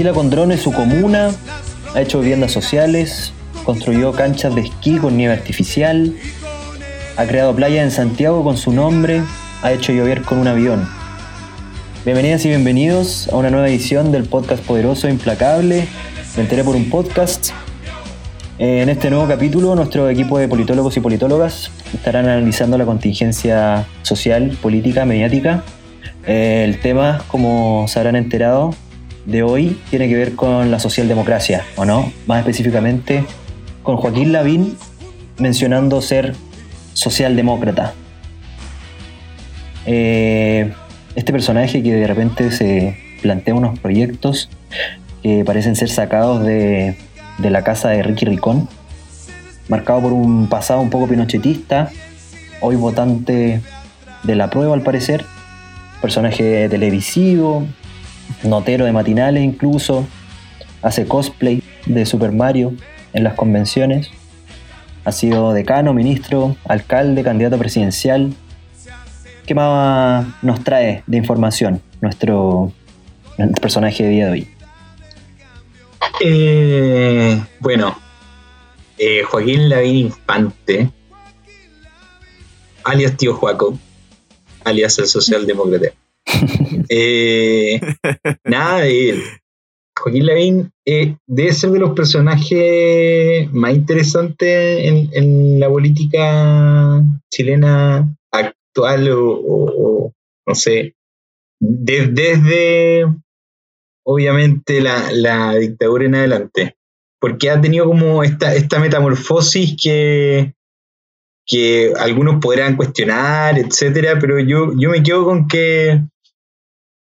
Vigila con drones su comuna, ha hecho viviendas sociales, construyó canchas de esquí con nieve artificial, ha creado playas en Santiago con su nombre, ha hecho llover con un avión. Bienvenidas y bienvenidos a una nueva edición del podcast poderoso e implacable. Me enteré por un podcast. En este nuevo capítulo, nuestro equipo de politólogos y politólogas estarán analizando la contingencia social, política, mediática. Eh, El tema, como se habrán enterado, de hoy tiene que ver con la socialdemocracia, ¿o no? Más específicamente con Joaquín Lavín mencionando ser socialdemócrata. Eh, este personaje que de repente se plantea unos proyectos que parecen ser sacados de, de la casa de Ricky Ricón, marcado por un pasado un poco pinochetista, hoy votante de la prueba al parecer, personaje televisivo, notero de matinales incluso, hace cosplay de Super Mario en las convenciones, ha sido decano, ministro, alcalde, candidato presidencial. ¿Qué más nos trae de información nuestro, personaje de día de hoy? Eh, bueno, eh, Joaquín Lavín Infante, alias Tío Juaco, alias el socialdemócrata. Eh, nada él. Joaquín Lavín eh, debe ser de los personajes más interesantes en, en la política chilena actual o, o- o, no sé, de- desde obviamente la, la dictadura en adelante, porque ha tenido como esta, esta metamorfosis que, que algunos podrán cuestionar, etcétera, pero yo, yo me quedo con que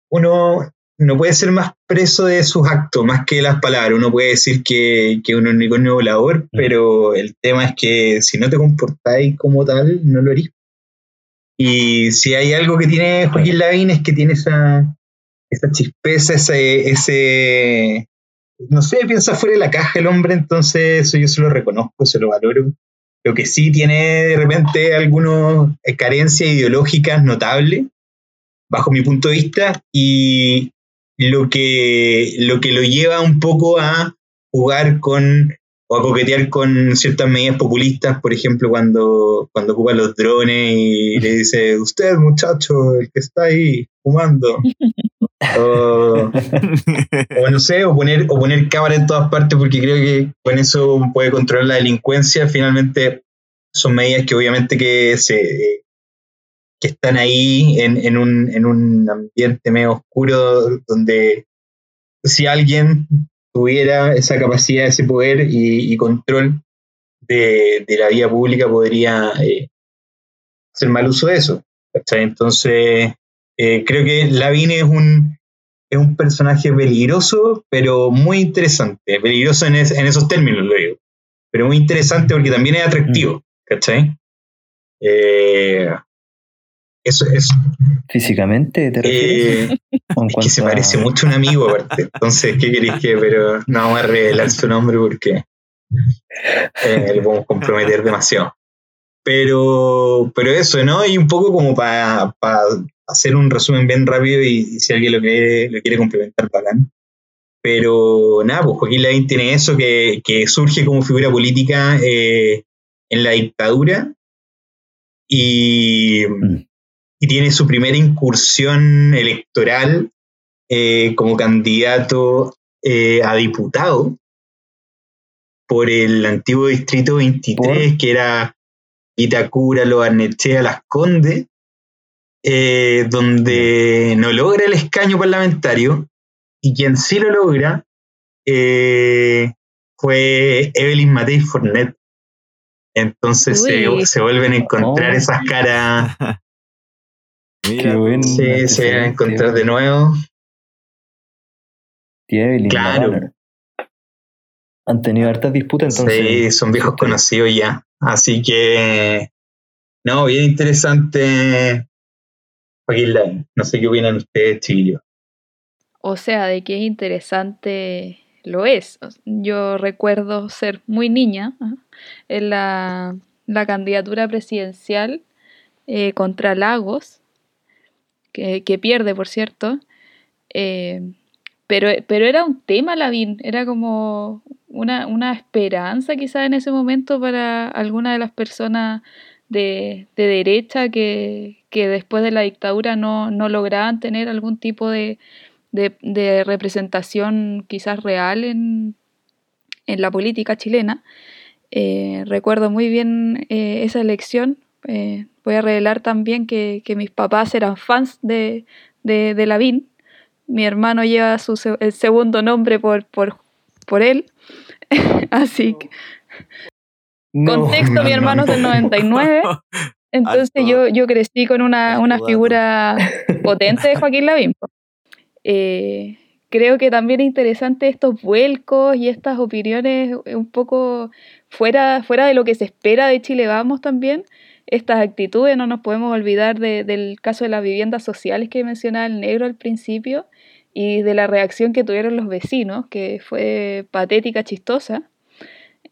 uno no puede ser más preso de sus actos, más que las palabras. Uno puede decir que, que uno es un unicornio volador, pero el tema es que si no te comportáis como tal, no lo haréis. Y si hay algo que tiene Joaquín Lavín es que tiene esa, esa chispeza, ese, ese, no sé, piensa fuera de la caja el hombre, entonces eso yo se lo reconozco, se lo valoro. Lo que sí tiene de repente algunas carencias ideológicas notables, bajo mi punto de vista, y lo que, lo que lo lleva un poco a jugar con o a coquetear con ciertas medidas populistas, por ejemplo, cuando, cuando ocupa los drones y le dice, usted muchacho, el que está ahí fumando. o, o no sé, o poner, o poner cámara en todas partes, porque creo que con eso puede controlar la delincuencia. Finalmente, son medidas que obviamente que se que están ahí en, en un, en un ambiente medio oscuro donde si alguien tuviera esa capacidad, ese poder y, y control de, de la vía pública podría eh, hacer mal uso de eso. ¿cachai? Entonces, eh, creo que Lavín es un, es un personaje peligroso, pero muy interesante. Peligroso en, es- en esos términos, lo digo. Pero muy interesante porque también es atractivo. ¿Cachai? Eh, eso es. ¿Físicamente te refieres? Eh, ¿O en es que se a- parece mucho a un amigo, aparte. Entonces, ¿qué queréis que? Pero no vamos a revelar su nombre porque eh, le podemos comprometer demasiado. Pero, pero eso, ¿no? Y un poco como para hacer un resumen bien rápido y, y si alguien lo quiere, lo quiere complementar, bacán. Pero nada, pues Joaquín Lavín tiene eso que, que surge como figura política eh, en la dictadura y, Mm. Y tiene su primera incursión electoral eh, como candidato eh, a diputado por el antiguo distrito 23, que era Itacura, Lo Barnechea, Las Condes, eh, donde no logra el escaño parlamentario y quien sí lo logra eh, fue Evelyn Matei Fornet. Entonces se, se vuelven a encontrar Oh. esas caras, Qué buen se, se van a encontrar de nuevo. Evelyn, Claro. Han tenido hartas disputas, entonces. Sí, son viejos este, conocidos ya. Así que, no, bien interesante Joaquín Lavín. No sé qué opinan ustedes, chiquillos. O sea, de que es interesante lo es. Yo recuerdo ser muy niña en la, candidatura presidencial eh, contra Lagos, que, pierde, por cierto. Eh, pero, pero era un tema, Lavín, era como una, esperanza quizá en ese momento para alguna de las personas de, derecha que, después de la dictadura no, lograban tener algún tipo de, representación quizás real en, la política chilena. Eh, recuerdo muy bien eh, esa elección. Eh, voy a revelar también que, mis papás eran fans de, de, Lavín mi hermano lleva su, el segundo nombre por, por, por él. Así que. Contexto, mi hermano es del 99. Entonces yo, yo crecí con una, figura potente de Joaquín Lavín. Eh, creo que también es interesante estos vuelcos y estas opiniones un poco fuera, fuera de lo que se espera de Chile Vamos también. Estas actitudes, no nos podemos olvidar del caso de las viviendas sociales que mencionaba el negro al principio, y de la reacción que tuvieron los vecinos, que fue patética, chistosa,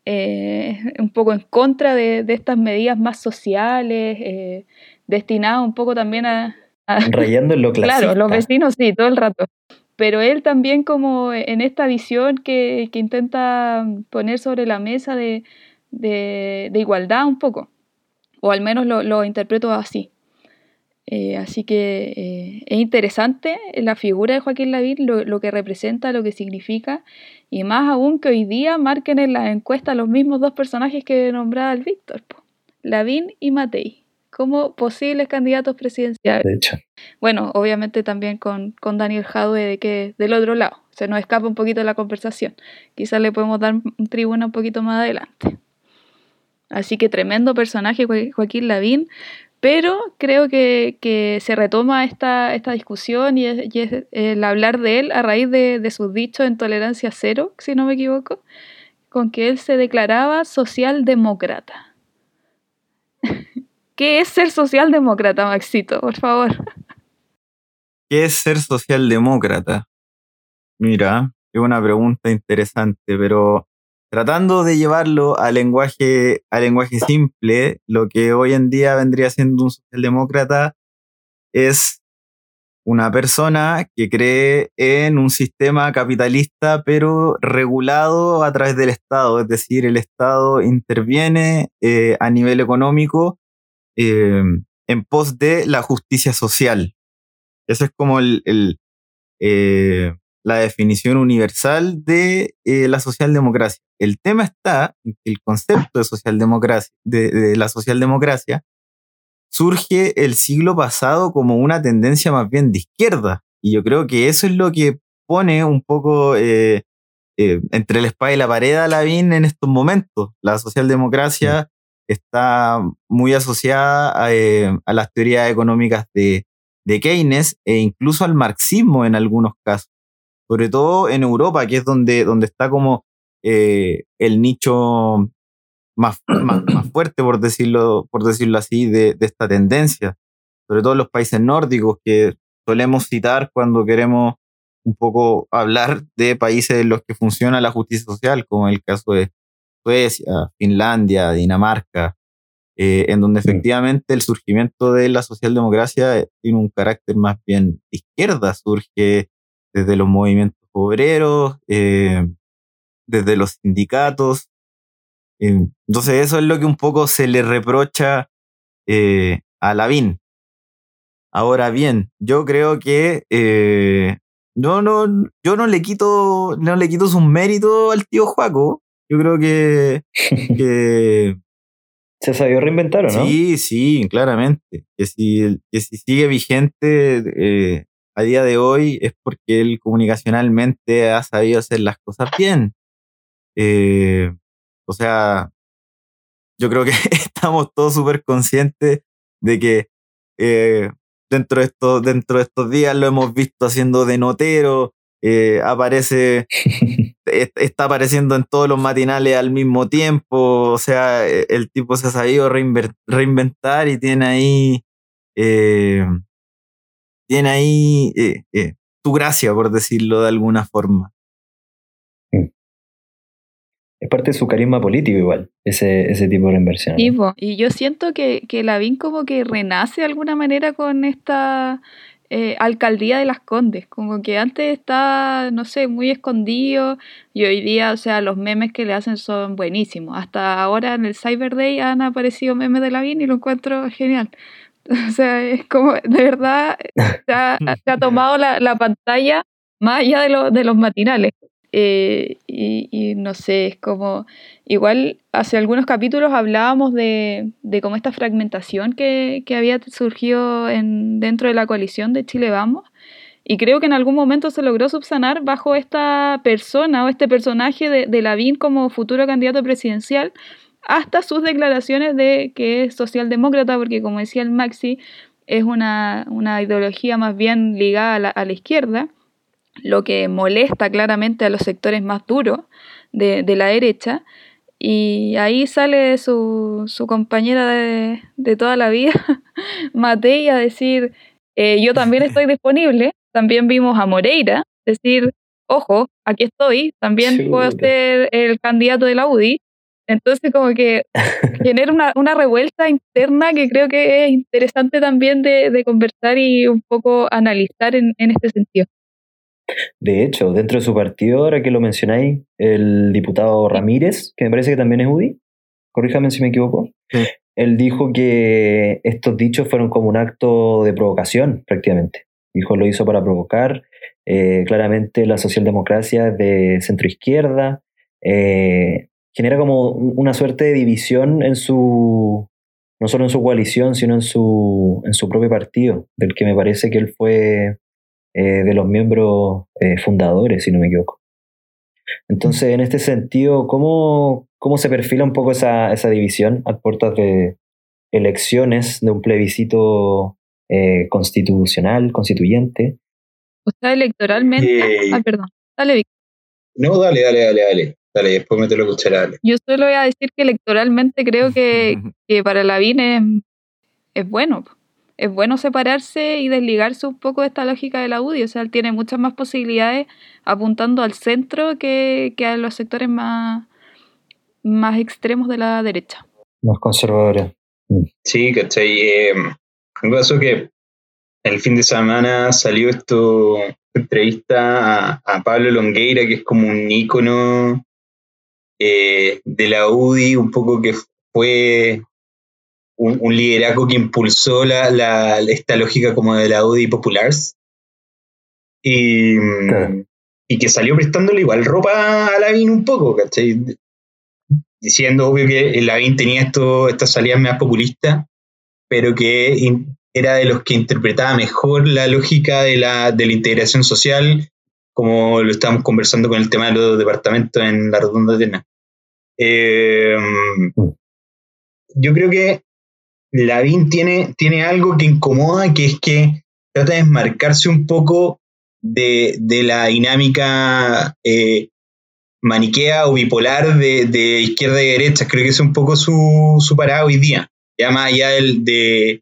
eh, un poco en contra de, estas medidas más sociales, eh, destinadas un poco también a... Rayando en lo clasista. Claro, los vecinos sí, todo el rato. Pero él también como en esta visión que, intenta poner sobre la mesa de, igualdad un poco, o al menos lo, lo interpreto así. Eh, así que eh, es interesante la figura de Joaquín Lavín, lo, que representa, lo que significa, y más aún que hoy día marquen en la encuesta los mismos dos personajes que nombraba el Víctor, Lavín y Matei, como posibles candidatos presidenciales. De hecho. Bueno, obviamente también con, con Daniel Jadwe de que del otro lado, se nos escapa un poquito la conversación. Quizás le podemos dar un tribuna un poquito más adelante. Así que tremendo personaje Joaquín Lavín, pero creo que, se retoma esta, esta discusión y, es, el hablar de él a raíz de, sus dichos en tolerancia cero, si no me equivoco, con que él se declaraba socialdemócrata. ¿Qué es ser socialdemócrata, Maxito? Por favor. ¿Qué es ser socialdemócrata? Mira, es una pregunta interesante, pero tratando de llevarlo al lenguaje, al lenguaje simple, lo que hoy en día vendría siendo un socialdemócrata es una persona que cree en un sistema capitalista pero regulado a través del Estado, es decir, el Estado interviene eh, a nivel económico eh, en pos de la justicia social. Eso es como el, eh, la definición universal de eh, la socialdemocracia. El tema está en que el concepto de, socialdemocracia, de, la socialdemocracia surge el siglo pasado como una tendencia más bien de izquierda. Y yo creo que eso es lo que pone un poco eh, eh, entre la espada y la pared a Lavín en estos momentos. La socialdemocracia está muy asociada a, las teorías económicas de, de Keynes e incluso al marxismo en algunos casos sobre todo en Europa, que es donde, donde está como eh, el nicho más, más, fuerte, por decirlo, por decirlo así, de, esta tendencia. Sobre todo en los países nórdicos que solemos citar cuando queremos un poco hablar de países en los que funciona la justicia social, como el caso de Suecia, Finlandia, Dinamarca, eh, en donde efectivamente el surgimiento de la socialdemocracia tiene un carácter más bien de izquierda, surge desde los movimientos obreros, eh, desde los sindicatos. Eh, entonces eso es lo que un poco se le reprocha eh, a Lavín. Ahora bien, yo creo que no, no, yo no le quito, no le quito sus méritos al tío Juaco. Yo creo que, que se sabió reinventar, ¿o no? Sí, sí, claramente. Que si, que si sigue vigente, a día de hoy es porque él comunicacionalmente ha sabido hacer las cosas bien. Eh, o sea, yo creo que estamos todos súper conscientes de que eh, dentro, de estos, dentro de estos días lo hemos visto haciendo de notero, eh, aparece, está apareciendo en todos los matinales al mismo tiempo, o sea, e, el tipo se ha sabido reinventar y tiene ahí tiene ahí eh, eh, tu gracia, por decirlo de alguna forma. Mm. es parte de su carisma político igual, ese, ese tipo de inversión. y yo siento que, que Lavín como que renace de alguna manera con esta eh, alcaldía de las Condes, como que antes estaba, no sé, muy escondido y hoy día, o sea, los memes que le hacen son buenísimos. Hasta ahora en el Cyber Day han aparecido memes de Lavín y lo encuentro genial. O sea, es como, de verdad, se ha, tomado la, la, pantalla más allá de, de los matinales. Eh, y, no sé, es como, igual hace algunos capítulos hablábamos de, de cómo esta fragmentación que, que había surgido en, dentro de la coalición de Chile Vamos, y creo que en algún momento se logró subsanar bajo esta persona o este personaje de, de Lavín como futuro candidato presidencial, hasta sus declaraciones de que es socialdemócrata, porque como decía el Maxi, es una, una ideología más bien ligada a la, a la izquierda lo que molesta claramente a los sectores más duros de, la derecha. Y ahí sale su, compañera de, toda la vida, Matei, a decir, eh, yo también estoy disponible. También vimos a Moreira decir, ojo, aquí estoy, también puedo ser el candidato de la UDI. Entonces como que genera una, revuelta interna que creo que es interesante también de, conversar y un poco analizar en este sentido. De hecho, dentro de su partido, ahora que lo mencionáis, el diputado Ramírez, que me parece que también es UDI, corríjame si me equivoco, él dijo que estos dichos fueron como un acto de provocación, prácticamente. Dijo, lo hizo para provocar. Eh, claramente la socialdemocracia de centro izquierda eh, genera como una suerte de división en su, no solo en su coalición, sino en su, en su propio partido, del que me parece que él fue eh, de los miembros eh, fundadores, si no me equivoco. Entonces, en este sentido, ¿cómo, cómo se perfila un poco esa, esa división a puertas de elecciones, de un plebiscito eh, constitucional, constituyente? O sea, electoralmente. Ah, perdón. Dale, Víctor. No, dale, dale, dale, dale. Dale, después me te lo dale. Yo solo voy a decir que electoralmente creo que, que para Lavín es, es bueno es bueno separarse y desligarse un poco de esta lógica de la UDI. O sea, él tiene muchas más posibilidades apuntando al centro que, a los sectores más, más extremos de la derecha. Más conservadores. Mm. Sí, ¿cachai? Eh, caso que el fin de semana salió esto, entrevista a, a Pablo Longueira, que es como un ícono eh, de la UDI, un poco que fue un, liderazgo que impulsó la, esta lógica como de la UDI Populars. Y, y que salió prestándole igual ropa a Lavín un poco, ¿cachai? Diciendo, obvio, que Lavín tenía esto, estas salidas más populistas, pero que era de los que interpretaba mejor la lógica de la, de la integración social, como lo estábamos conversando con el tema de los departamentos en la Rotonda de eh, mm. yo creo que Lavín tiene, tiene algo que incomoda, que es que trata de desmarcarse un poco de, la dinámica eh, maniquea o bipolar de, izquierda y derecha. Creo que es un poco su, su parada hoy día. Ya más allá de,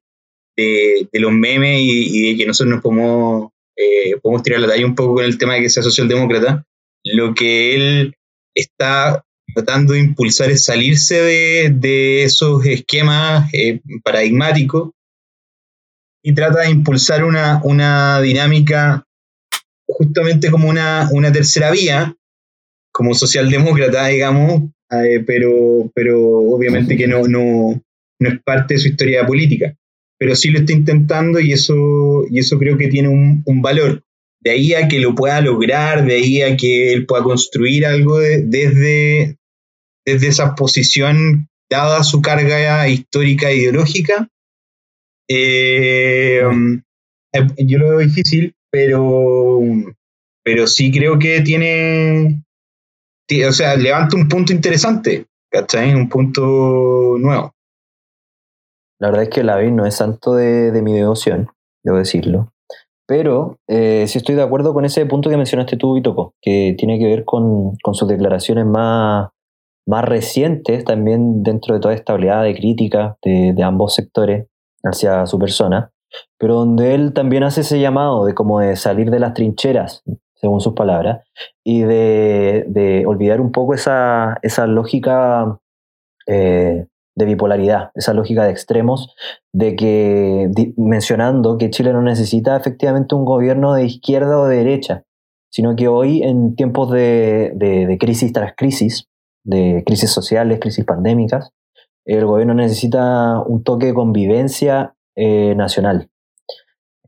de, los memes y, de que nosotros nos podemos, eh, podemos tirar la talla un poco con el tema de que sea socialdemócrata, lo que él está tratando de impulsar es salirse de, esos esquemas eh, paradigmáticos y trata de impulsar una, dinámica justamente como una, tercera vía, como socialdemócrata, digamos, eh, pero, pero obviamente que no, no, es parte de su historia política. Pero sí lo está intentando y eso, y eso creo que tiene un, un valor. De ahí a que lo pueda lograr, de ahí a que él pueda construir algo desde, desde esa posición, dada su carga histórica e ideológica. Eh, eh, yo lo veo difícil, pero, pero sí creo que tiene, o sea, levanta un punto interesante, ¿cachai? Un punto nuevo. La verdad es que la vi no es santo de, de mi devoción, debo decirlo. Pero eh, sí estoy de acuerdo con ese punto que mencionaste tú, Vitoco, que tiene que ver con, con sus declaraciones más, más recientes también dentro de toda esta oleada de crítica de, ambos sectores hacia su persona, pero donde él también hace ese llamado de como de salir de las trincheras, según sus palabras, y de, olvidar un poco esa, esa lógica eh, de bipolaridad, esa lógica de extremos, de que mencionando que Chile no necesita efectivamente un gobierno de izquierda o de derecha, sino que hoy en tiempos de, crisis tras crisis, de crisis sociales, crisis pandémicas, el gobierno necesita un toque de convivencia eh, nacional.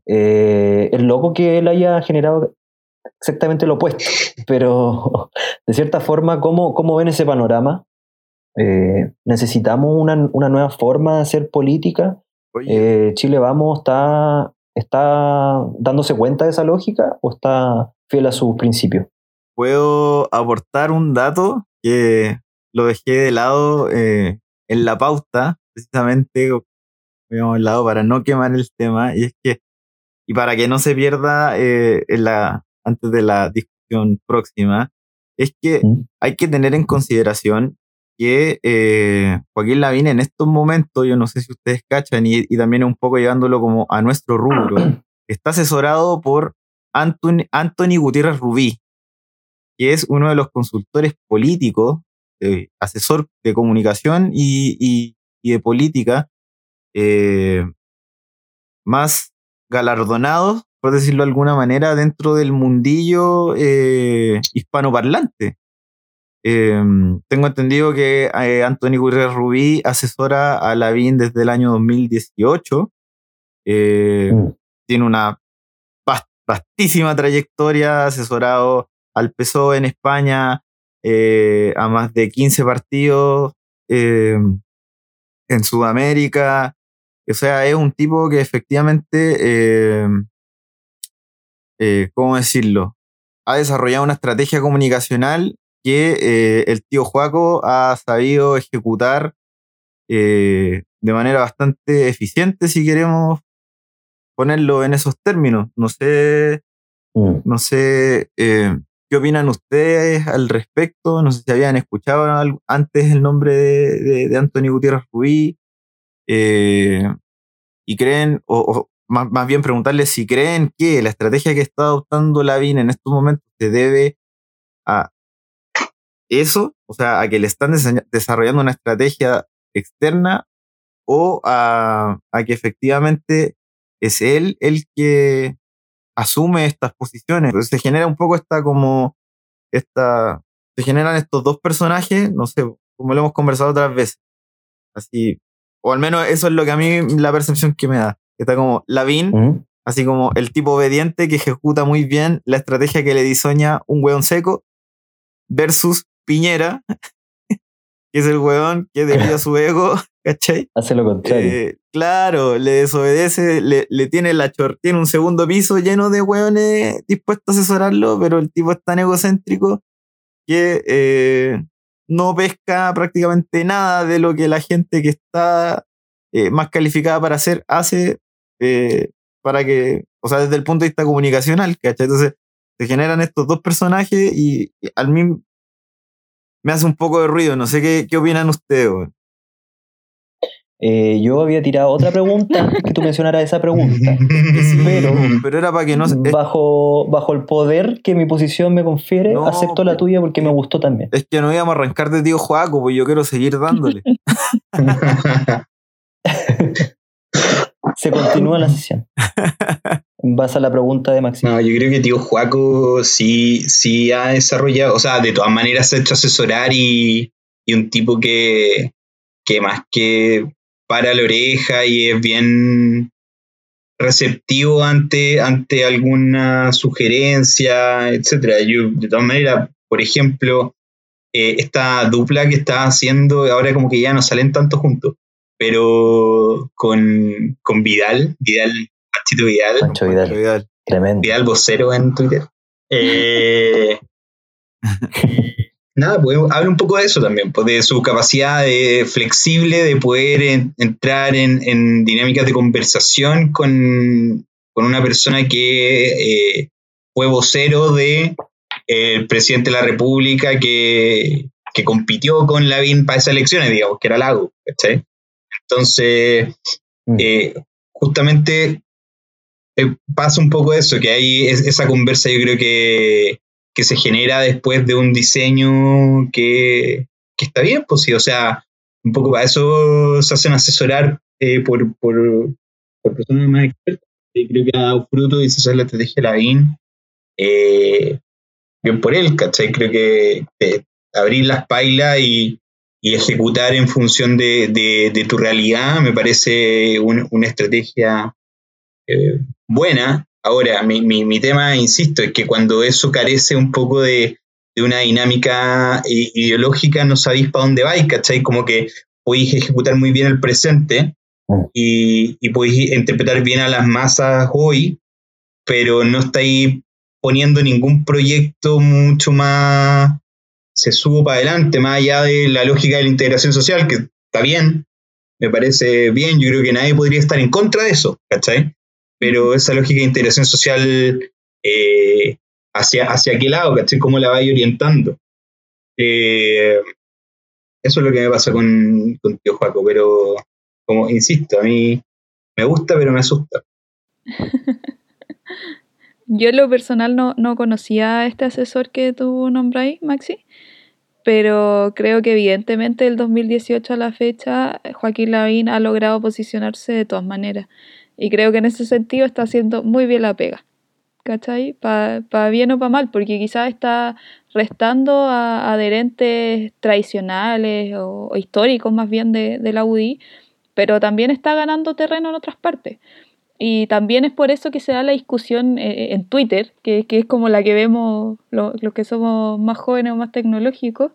Eh, es loco que él haya generado exactamente lo opuesto, pero de cierta forma, ¿cómo, cómo ven ese panorama? Eh, necesitamos una, nueva forma de hacer política. Eh, Chile Vamos está, está dándose cuenta de esa lógica o está fiel a sus principios. Puedo aportar un dato que lo dejé de lado eh, en la pauta, precisamente digamos, lado para no quemar el tema, y es que, y para que no se pierda en la, antes de la discusión próxima, es que mm. hay que tener en consideración que eh, Joaquín Lavín en estos momentos, yo no sé si ustedes cachan, y, también un poco llevándolo como a nuestro rubro, está asesorado por Anthony, Anthony Gutiérrez Rubí, que es uno de los consultores políticos, eh, asesor de comunicación y, de política eh, más galardonados, por decirlo de alguna manera, dentro del mundillo hispanoparlante. Em, tengo entendido que eh, Anthony Gutiérrez Rubí asesora a Lavín desde el año 2018. Eh, mm. Tiene una vastísima trayectoria, asesorado al PSOE en España eh, a más de 15 partidos em, en Sudamérica. O sea, es un tipo que efectivamente, em, ¿cómo decirlo? Ha desarrollado una estrategia comunicacional que eh, el tío Juaco ha sabido ejecutar eh, de manera bastante eficiente, si queremos ponerlo en esos términos. No sé, mm. no sé eh, qué opinan ustedes al respecto. No sé si habían escuchado antes el nombre de, de, Antonio Gutiérrez Rubí. y creen, o, más, más, bien preguntarles si creen que la estrategia que está adoptando Lavín en estos momentos se debe a eso, o sea, a que le están desarrollando una estrategia externa o a, que efectivamente es él el que asume estas posiciones. Entonces se genera un poco esta como, esta, se generan estos dos personajes, no sé, como lo hemos conversado otras veces. Así, o al menos eso es lo que a mí la percepción que me da. Está como Lavín, así como el tipo obediente que ejecuta muy bien la estrategia que le diseña un hueón seco, versus Piñera, que es el weón que debido a su ego, ¿cachai? Hace lo contrario. Eh, claro, le desobedece, le, tiene la chor, tiene un segundo piso lleno de weones dispuestos a asesorarlo, pero el tipo es tan egocéntrico que eh, no pesca prácticamente nada de lo que la gente que está eh, más calificada para hacer hace para que, o sea, desde el punto de vista comunicacional, ¿cachai? Entonces se generan estos dos personajes y, al mismo me hace un poco de ruido. No sé qué, qué opinan ustedes. Eh, yo había tirado otra pregunta que tú mencionaras esa pregunta. pero, pero era para que no bajo, bajo el poder que mi posición me confiere, acepto la tuya porque me gustó también. Es que no íbamos a arrancar de tío Joaco, pues yo quiero seguir dándole. Se continúa la sesión. Vas a la pregunta de Maximo. No, yo creo que tío Juaco sí, sí ha desarrollado, o sea, de todas maneras se ha hecho asesorar y, un tipo que, que más que para la oreja y es bien receptivo ante, ante alguna sugerencia, etcétera. Yo, de todas maneras, por ejemplo, eh, esta dupla que está haciendo ahora como que ya no salen tanto juntos, pero con, con Vidal, Vidal Panchito Vidal. Pancho Vidal. Tremendo. Vidal vocero en Twitter. Eh, nada, pues habla un poco de eso también, pues, de su capacidad flexible de poder entrar en, dinámicas de conversación con, una persona que eh, fue vocero de el presidente de la República que, que compitió con Lavín para esas elecciones, digamos, que era Lago, ¿cachai? Entonces, mm. eh, justamente eh, pasa un poco eso, que hay esa conversa yo creo que, que se genera después de un diseño que, que está bien, pues o sea, un poco para eso se hacen asesorar eh, por, por, personas más expertas. Creo que ha dado fruto y se hace la estrategia de la BIN. Eh, bien por él, ¿cachai? Creo que abrir las pailas y, y, ejecutar en función de, de, tu realidad me parece una estrategia eh, buena. Ahora, mi, mi, mi, tema, insisto, es que cuando eso carece un poco de, de una dinámica ideológica, no sabéis para dónde vais, ¿cachai? Como que podéis ejecutar muy bien el presente mm. y, y podéis interpretar bien a las masas hoy, pero no estáis poniendo ningún proyecto mucho más se subo para adelante, más allá de la lógica de la integración social, que está bien, me parece bien, yo creo que nadie podría estar en contra de eso, ¿cachai? Pero esa lógica de integración social, eh, hacia, hacia qué lado, ¿cachai? ¿Cómo la vais orientando? Eh, eso es lo que me pasa con, con Tío Juaco, pero como insisto, a mí me gusta, pero me asusta. Yo en lo personal no, no conocía a este asesor que tú nombráis, Maxi, pero creo que evidentemente del 2018 a la fecha Joaquín Lavín ha logrado posicionarse de todas maneras. Y creo que en ese sentido está haciendo muy bien la pega. ¿Cachai? Para bien o para mal, porque quizás está restando a adherentes tradicionales o, históricos más bien de, de la UDI, pero también está ganando terreno en otras partes. Y también es por eso que se da la discusión eh, en Twitter, que, que, es como la que vemos los que somos más jóvenes o más tecnológicos,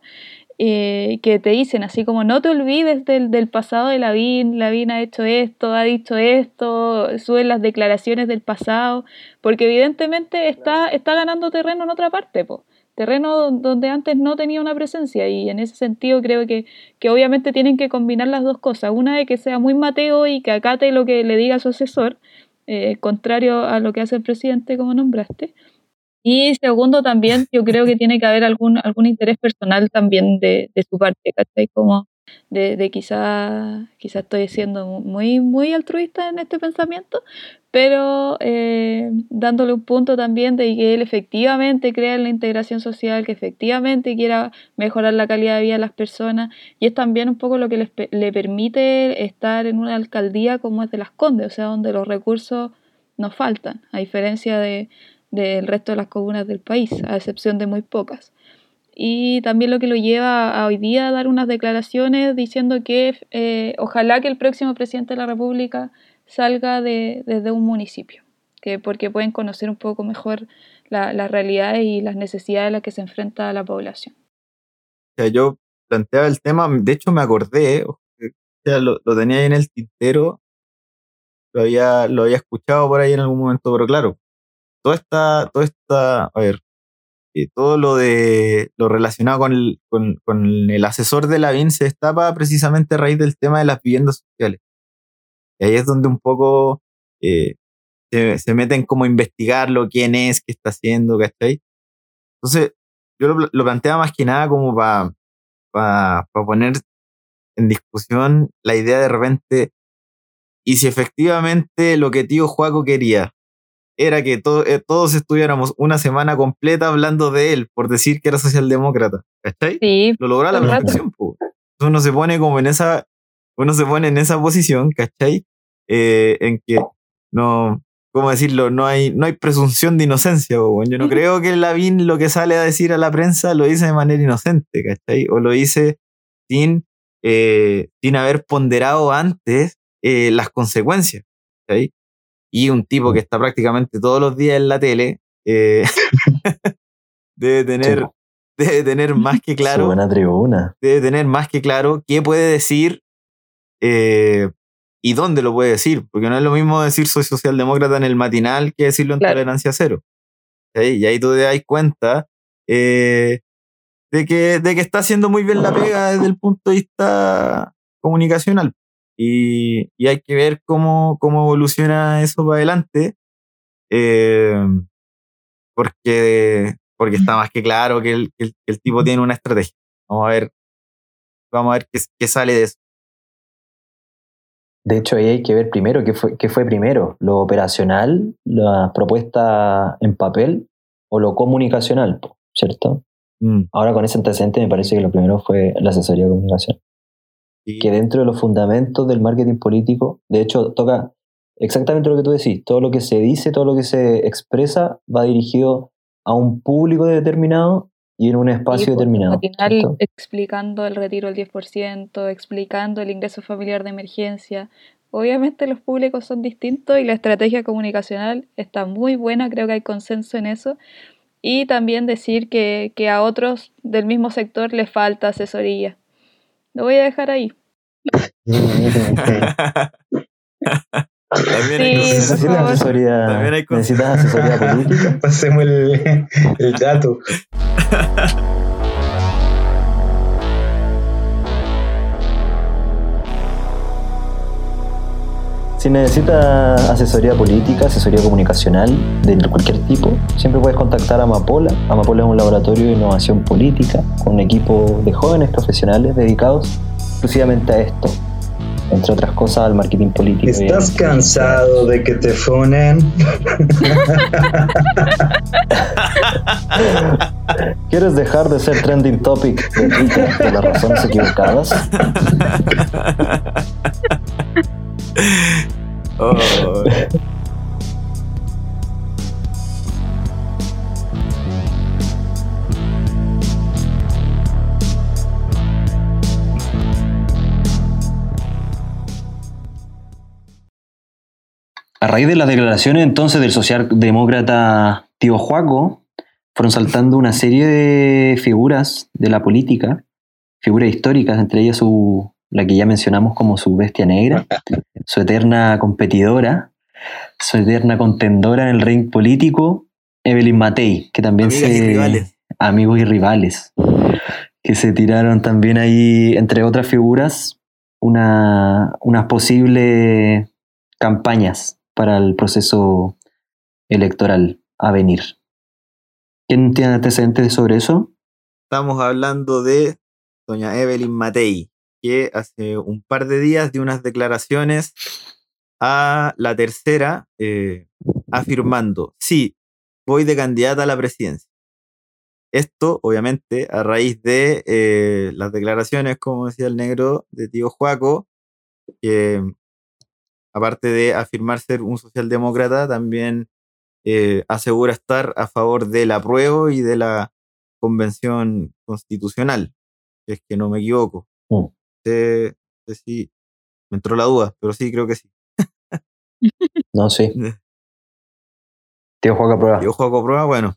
eh, que te dicen así como no te olvides del, del pasado de Lavín, Lavín ha hecho esto, ha dicho esto, suben las declaraciones del pasado, porque evidentemente está, está ganando terreno en otra parte, po terreno donde antes no tenía una presencia y en ese sentido creo que, que obviamente tienen que combinar las dos cosas, una de que sea muy Mateo y que acate lo que le diga su asesor, eh, contrario a lo que hace el presidente, como nombraste. Y segundo, también yo creo que tiene que haber algún, algún interés personal también de, de su parte, ¿cachai? Como de, de quizá, quizá estoy siendo muy, muy altruista en este pensamiento, pero eh, dándole un punto también de que él efectivamente crea en la integración social, que efectivamente quiera mejorar la calidad de vida de las personas, y es también un poco lo que le permite estar en una alcaldía como es de Las Condes, o sea, donde los recursos no faltan, a diferencia de, del resto de las comunas del país, a excepción de muy pocas. Y también lo que lo lleva a hoy día a dar unas declaraciones diciendo que eh, ojalá que el próximo presidente de la República salga de, desde un municipio, que porque pueden conocer un poco mejor las realidades y las necesidades a las que se enfrenta la población. yo planteaba el tema, de hecho me acordé, lo, tenía ahí en el tintero, lo había, lo había escuchado por ahí en algún momento, pero claro, toda esta, toda esta, eh, todo lo de lo relacionado con el, con, el asesor de la BIN se destapa precisamente a raíz del tema de las viviendas sociales. Y ahí es donde un poco eh, se, se, meten como a investigarlo, quién es, qué está haciendo, ¿cachai? Entonces, yo lo, lo planteaba más que nada como para pa, pa poner en discusión la idea de repente, y si efectivamente lo que tío Juaco quería era que eh, todos estuviéramos una semana completa hablando de él por decir que era socialdemócrata, ¿cachai? Sí. Lo logró a la perfección, Uno se pone como en esa, uno se pone en esa posición, ¿cachai? Eh, en que no, ¿cómo decirlo? No hay, no hay presunción de inocencia. Yo no creo que Lavín lo que sale a decir a la prensa lo dice de manera inocente, ¿cachai? O lo dice sin, eh, sin haber ponderado antes eh, las consecuencias, ¿cachai? Y un tipo que está prácticamente todos los días en la tele debe tener... Debe tener más que claro. buena tribuna. Debe tener más que claro qué puede decir eh, y dónde lo puede decir, porque no es lo mismo decir soy socialdemócrata en el matinal que decirlo en tolerancia cero. Y ahí tú te das cuenta eh, de, que, de que está haciendo muy bien la pega desde el punto de vista comunicacional. Y, y hay que ver cómo, cómo evoluciona eso para adelante, eh, porque, porque está más que claro que el, que el, que el tipo tiene una estrategia. Vamos a ver, vamos a ver qué, qué sale de eso. De hecho, ahí hay que ver primero qué fue, qué fue primero, lo operacional, la propuesta en papel o lo comunicacional, ¿cierto? Mm. Ahora con ese antecedente me parece que lo primero fue la asesoría de comunicación. Que dentro de los fundamentos del marketing político, de hecho, toca exactamente lo que tú decís, todo lo que se dice, todo lo que se expresa va dirigido a un público determinado y en un espacio determinado. explicando el retiro del 10%, explicando el ingreso familiar de emergencia. Obviamente los públicos son distintos y la estrategia comunicacional está muy buena, creo que hay consenso en eso. Y también decir que, que a otros del mismo sector les falta asesoría. Lo voy a dejar ahí. También hay asesoría, También hay ¿Necesitas asesoría política? Pasemos el, el dato. Si necesitas asesoría política, asesoría comunicacional de cualquier tipo, siempre puedes contactar a Amapola. Amapola es un laboratorio de innovación política con un equipo de jóvenes profesionales dedicados exclusivamente a esto, entre otras cosas, al marketing político. ¿Estás cansado de que te funen? ¿Quieres dejar de ser trending topic de Twitter por las razones equivocadas? A raíz de las declaraciones entonces del socialdemócrata Tío Juaco, fueron saltando una serie de figuras de la política, figuras históricas, entre ellas su, la que ya mencionamos como su bestia negra, su eterna competidora, su eterna contendora en el ring político, Evelyn Matei, que también se... Y rivales. Amigos y rivales. Que se tiraron también ahí, entre otras figuras, una, unas posibles campañas para el proceso electoral a venir. ¿Quién tiene antecedentes sobre eso? Estamos hablando de doña Evelyn Matei, que hace un par de días dio unas declaraciones a la tercera, eh, afirmando, sí, voy de candidata a la presidencia. Esto, obviamente, a raíz de eh, las declaraciones, como decía el negro, de tío Juaco, que aparte de afirmar ser un socialdemócrata, también eh, asegura estar a favor del apruebo y de la convención constitucional, es que no me equivoco. Mm. Sé, si me entró la duda, pero sí, creo que sí. no, sí. Tío Juaco prueba. Tío Juaco prueba, bueno.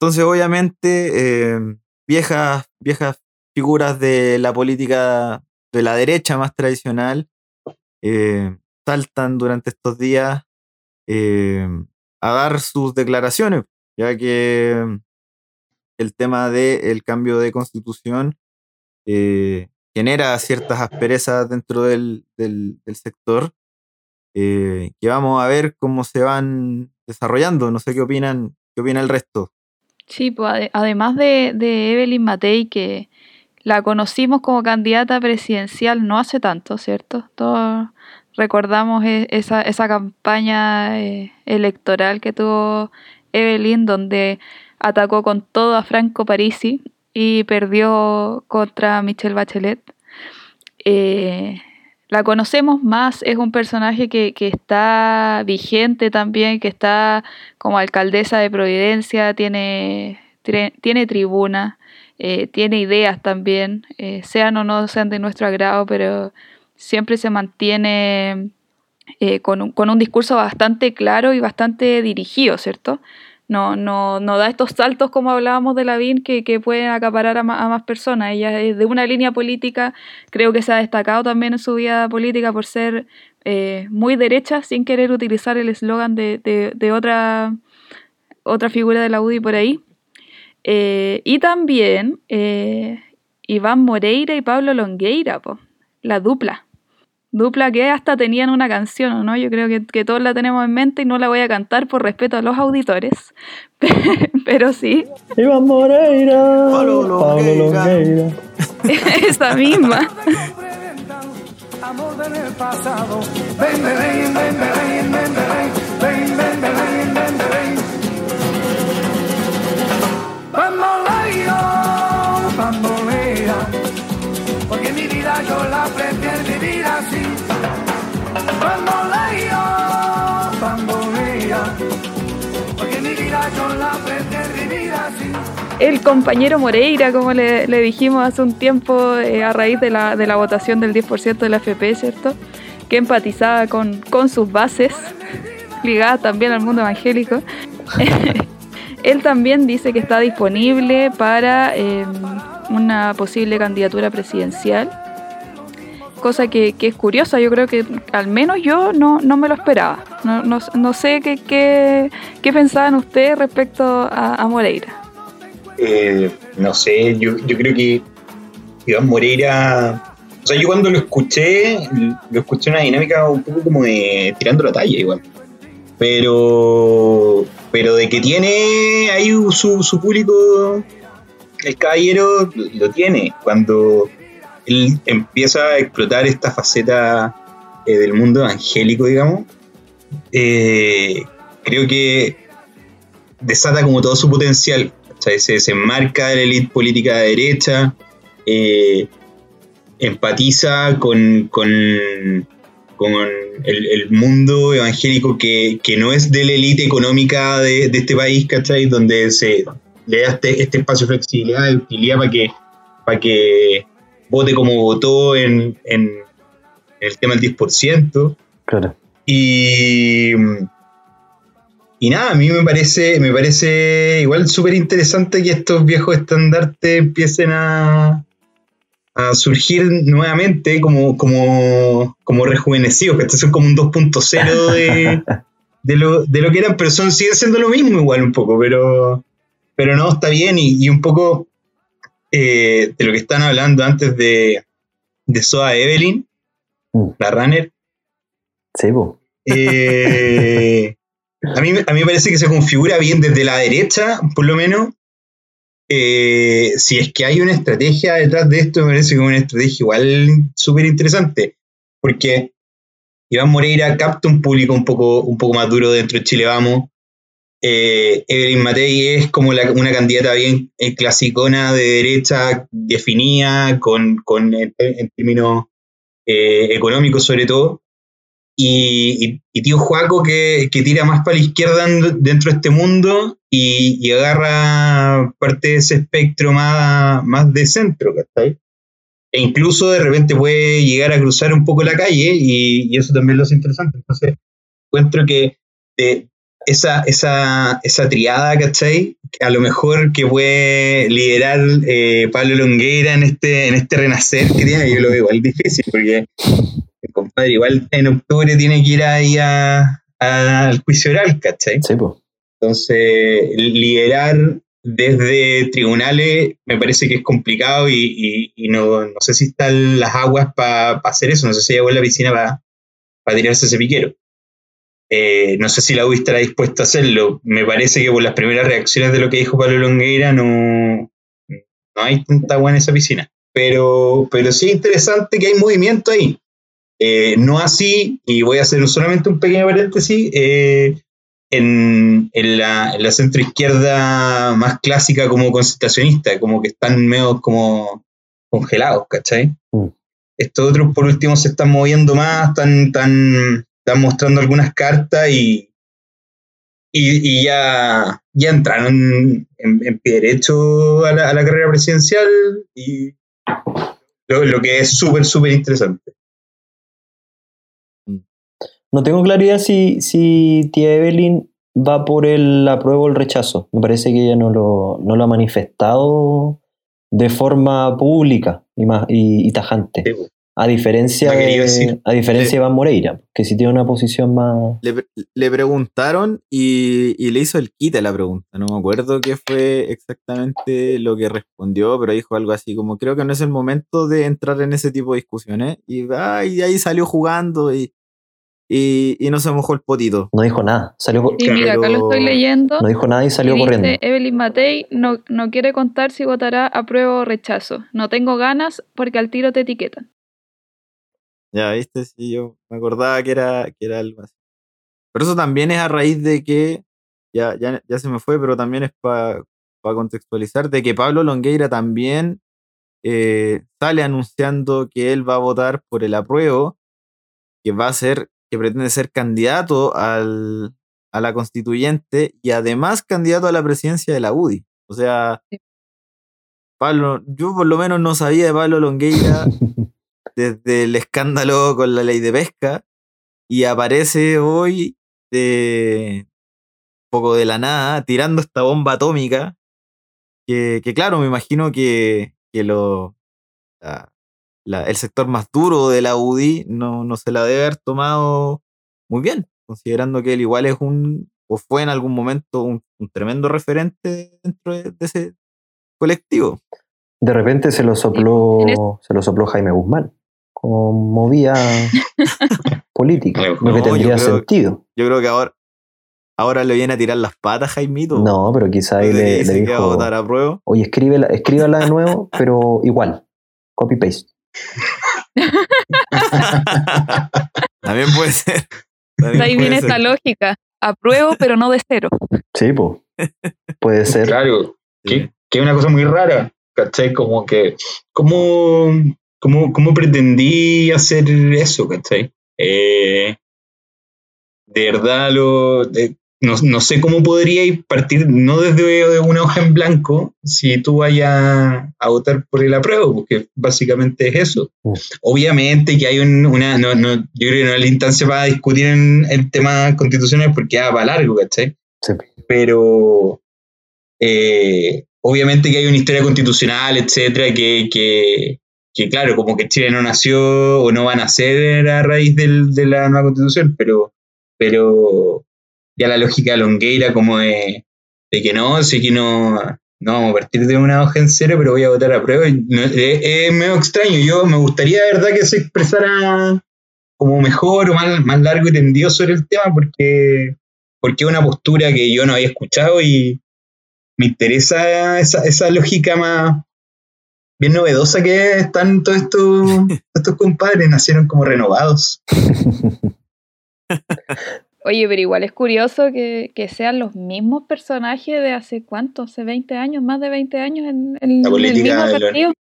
Entonces, obviamente, eh, viejas, viejas figuras de la política de la derecha más tradicional eh, saltan durante estos días eh, a dar sus declaraciones, ya que el tema del cambio de constitución eh, genera ciertas asperezas dentro del, sector, eh, que vamos a ver cómo se van desarrollando. No sé qué opinan, qué opina el resto. Sí, pues además de, de Evelyn Matei, que la conocimos como candidata presidencial no hace tanto, ¿cierto? Todos recordamos e, esa, esa campaña eh, electoral que tuvo Evelyn, donde atacó con todo a Franco Parisi y perdió contra Michelle Bachelet. Eh, la conocemos más, es un personaje que, está vigente también, que está como alcaldesa de Providencia, tiene, tiene tribuna, eh, tiene ideas también, sean o no sean de nuestro agrado, pero siempre se mantiene eh, con, un, con, un, discurso bastante claro y bastante dirigido, ¿cierto? No, no, no da estos saltos como hablábamos de Lavín que, que pueden acaparar a más, personas. Ella es de una línea política, creo que se ha destacado también en su vida política por ser eh, muy derecha sin querer utilizar el eslogan de, de, otra, otra figura de la UDI por ahí. Eh, y también Iván Moreira y Pablo Longueira, la dupla dupla que hasta tenían una canción, ¿no? Yo creo que, todos la tenemos en mente y no la voy a cantar por respeto a los auditores, pero sí. Iván Moreira, Pablo Longueira. Esa misma. Amor el pasado. Ven, ven, ven, ven, ven, ven, ven, ven, ven, ven, ven, ven. Bamboleo, bambolea, porque mi vida yo la prefiero vivir así. El compañero Moreira, como le, dijimos hace un tiempo eh, a raíz de la, votación del 10% de la FP, ¿cierto? Que empatizaba con, sus bases, ligadas también al mundo evangélico. Él también dice que está disponible para em, una posible candidatura presidencial, cosa que, es curiosa, yo creo que al menos yo no, me lo esperaba. No, no, sé qué, qué, qué, pensaban ustedes respecto a Moreira. Eh, no sé, yo, yo creo que Iván Moreira, o sea, yo cuando lo escuché, lo escuché una dinámica un poco como de tirando la talla igual. Pero, pero de que tiene ahí su, su público, el caballero lo tiene. Cuando empieza a explotar esta faceta eh, del mundo evangélico, digamos, eh, creo que desata como todo su potencial se, se enmarca de la élite política de derecha, eh, empatiza con, con, el, mundo evangélico que, no es de la élite económica de, este país, ¿cachai? Donde se le da este, este espacio de flexibilidad, de utilidad para que, para que vote como votó en, en el tema del 10%. Claro. Y y nada, a mí me parece, me parece igual súper interesante que estos viejos estandartes empiecen a, a surgir nuevamente como, como, como rejuvenecidos, que estos son como un 2.0 de, de, lo, de lo que eran, pero son, siguen siendo lo mismo igual un poco, pero, pero no, está bien y, un poco eh, de lo que están hablando antes de, de Soa Evelyn, uh. la runner. Sí, eh, a mí, a mí me parece que se configura bien desde la derecha, por lo menos. Eh, si es que hay una estrategia detrás de esto, me parece que es una estrategia igual súper interesante. Porque Iván Moreira capta un público un poco, un poco más duro dentro de Chile Vamos. Eh, Evelyn Matei es como una candidata bien eh, clasicona de derecha, definida, con, con en, términos económicos sobre todo y, tío Juaco que, tira más para la izquierda dentro de este mundo y, agarra parte de ese espectro más, más de centro, ¿cachai? E incluso de repente puede llegar a cruzar un poco la calle y, eso también lo hace interesante. Entonces, encuentro que esa, esa, esa triada, ¿cachai? A lo mejor que puede liderar eh, Pablo Longueira en este, en este renacer que tiene, yo lo veo igual difícil, porque el compadre igual en octubre tiene que ir ahí al juicio oral, ¿cachai? Sí, pues. Entonces, liderar desde tribunales me parece que es complicado y, no, sé si están las aguas para hacer eso, no sé si hay agua en la piscina para tirarse ese piquero. Eh, no sé si la UI estará dispuesta a hacerlo. Me parece que por las primeras reacciones de lo que dijo Pablo Longueira no, no hay tanta agua en esa piscina. Pero, pero sí es interesante que hay movimiento ahí. Eh, no así, y voy a hacer solamente un pequeño paréntesis, eh, en, la, en, la, centro izquierda más clásica como concentracionista, como que están medio como congelados, ¿cachai? Mm. Estos otros por último se están moviendo más, están, están, están mostrando algunas cartas y, y, ya, ya entraron en, pie derecho a la, carrera presidencial y lo, lo que es súper, súper interesante. No tengo claridad si, si tía Evelyn va por el apruebo o el rechazo. Me parece que ella no lo, no lo ha manifestado de forma pública y, más, y, tajante. A diferencia, de, a diferencia de Iván Moreira, que sí tiene una posición más. Le, preguntaron y, y, le hizo el quite la pregunta. No me acuerdo qué fue exactamente lo que respondió, pero dijo algo así como: Creo que no es el momento de entrar en ese tipo de discusiones. Y, ah, y ahí salió jugando y y, no se mojó el potito. No dijo nada. Salió sí, mira, acá lo estoy leyendo. No dijo nada y salió corriendo. Evelyn Matei no, no quiere contar si votará apruebo o rechazo. No tengo ganas porque al tiro te etiquetan. Ya, viste, sí, yo me acordaba que era, que era algo así. Pero eso también es a raíz de que, ya, ya, ya se me fue, pero también es para contextualizar, de que Pablo Longueira también eh, sale anunciando que él va a votar por el apruebo, que va a ser, que pretende ser candidato al, a la constituyente y además candidato a la presidencia de la UDI. O sea, Pablo, yo por lo menos no sabía de Pablo Longueira desde el escándalo con la ley de pesca y aparece hoy de poco de la nada tirando esta bomba atómica que, claro, me imagino que, lo, el sector más duro de la UDI no, no se la debe haber tomado muy bien considerando que él igual es un, o fue en algún momento un, tremendo referente dentro de, ese colectivo. De repente se lo sopló, se lo sopló Jaime Guzmán, como movía política, lo que tendría sentido. Yo creo que ahora, ahora le viene a tirar las patas Jaimito. No, pero quizá ahí le, le dijo, a votar a prueba. oye, escríbela, escríbala de nuevo, pero igual, copy-paste. También puede ser ahí viene esta lógica. Apruebo, pero no de cero. Sí, pues. Puede ser. Claro. Que, es una cosa muy rara. ¿Cachai? Como que. ¿Cómo, cómo, cómo pretendí hacer eso? ¿Cachai? Eh, de verdad, lo, no, no, sé cómo podría partir, no desde una hoja en blanco, si tú vayas a votar por el apruebo, porque básicamente es eso. Obviamente que hay una, no, no, yo creo que no es la instancia para discutir en el tema constitucional porque va para largo, ¿cachai? Pero eh, obviamente que hay una historia constitucional, etcétera, que, que, que, claro, como que Chile no nació o no va a nacer a raíz del, de la nueva constitución, pero, pero ya la lógica longueira como de, que no, sé que no, no vamos a partir de una hoja en cero, pero voy a votar a prueba. es, medio extraño. Yo me gustaría, de verdad, que se expresara como mejor o más, más largo y tendido sobre el tema, porque, porque es una postura que yo no había escuchado y me interesa esa, esa lógica más bien novedosa que están todos estos, estos compadres, nacieron como renovados. Oye, pero igual es curioso que, sean los mismos personajes de hace cuánto, hace 20 años, más de 20 años en, el mismo partido.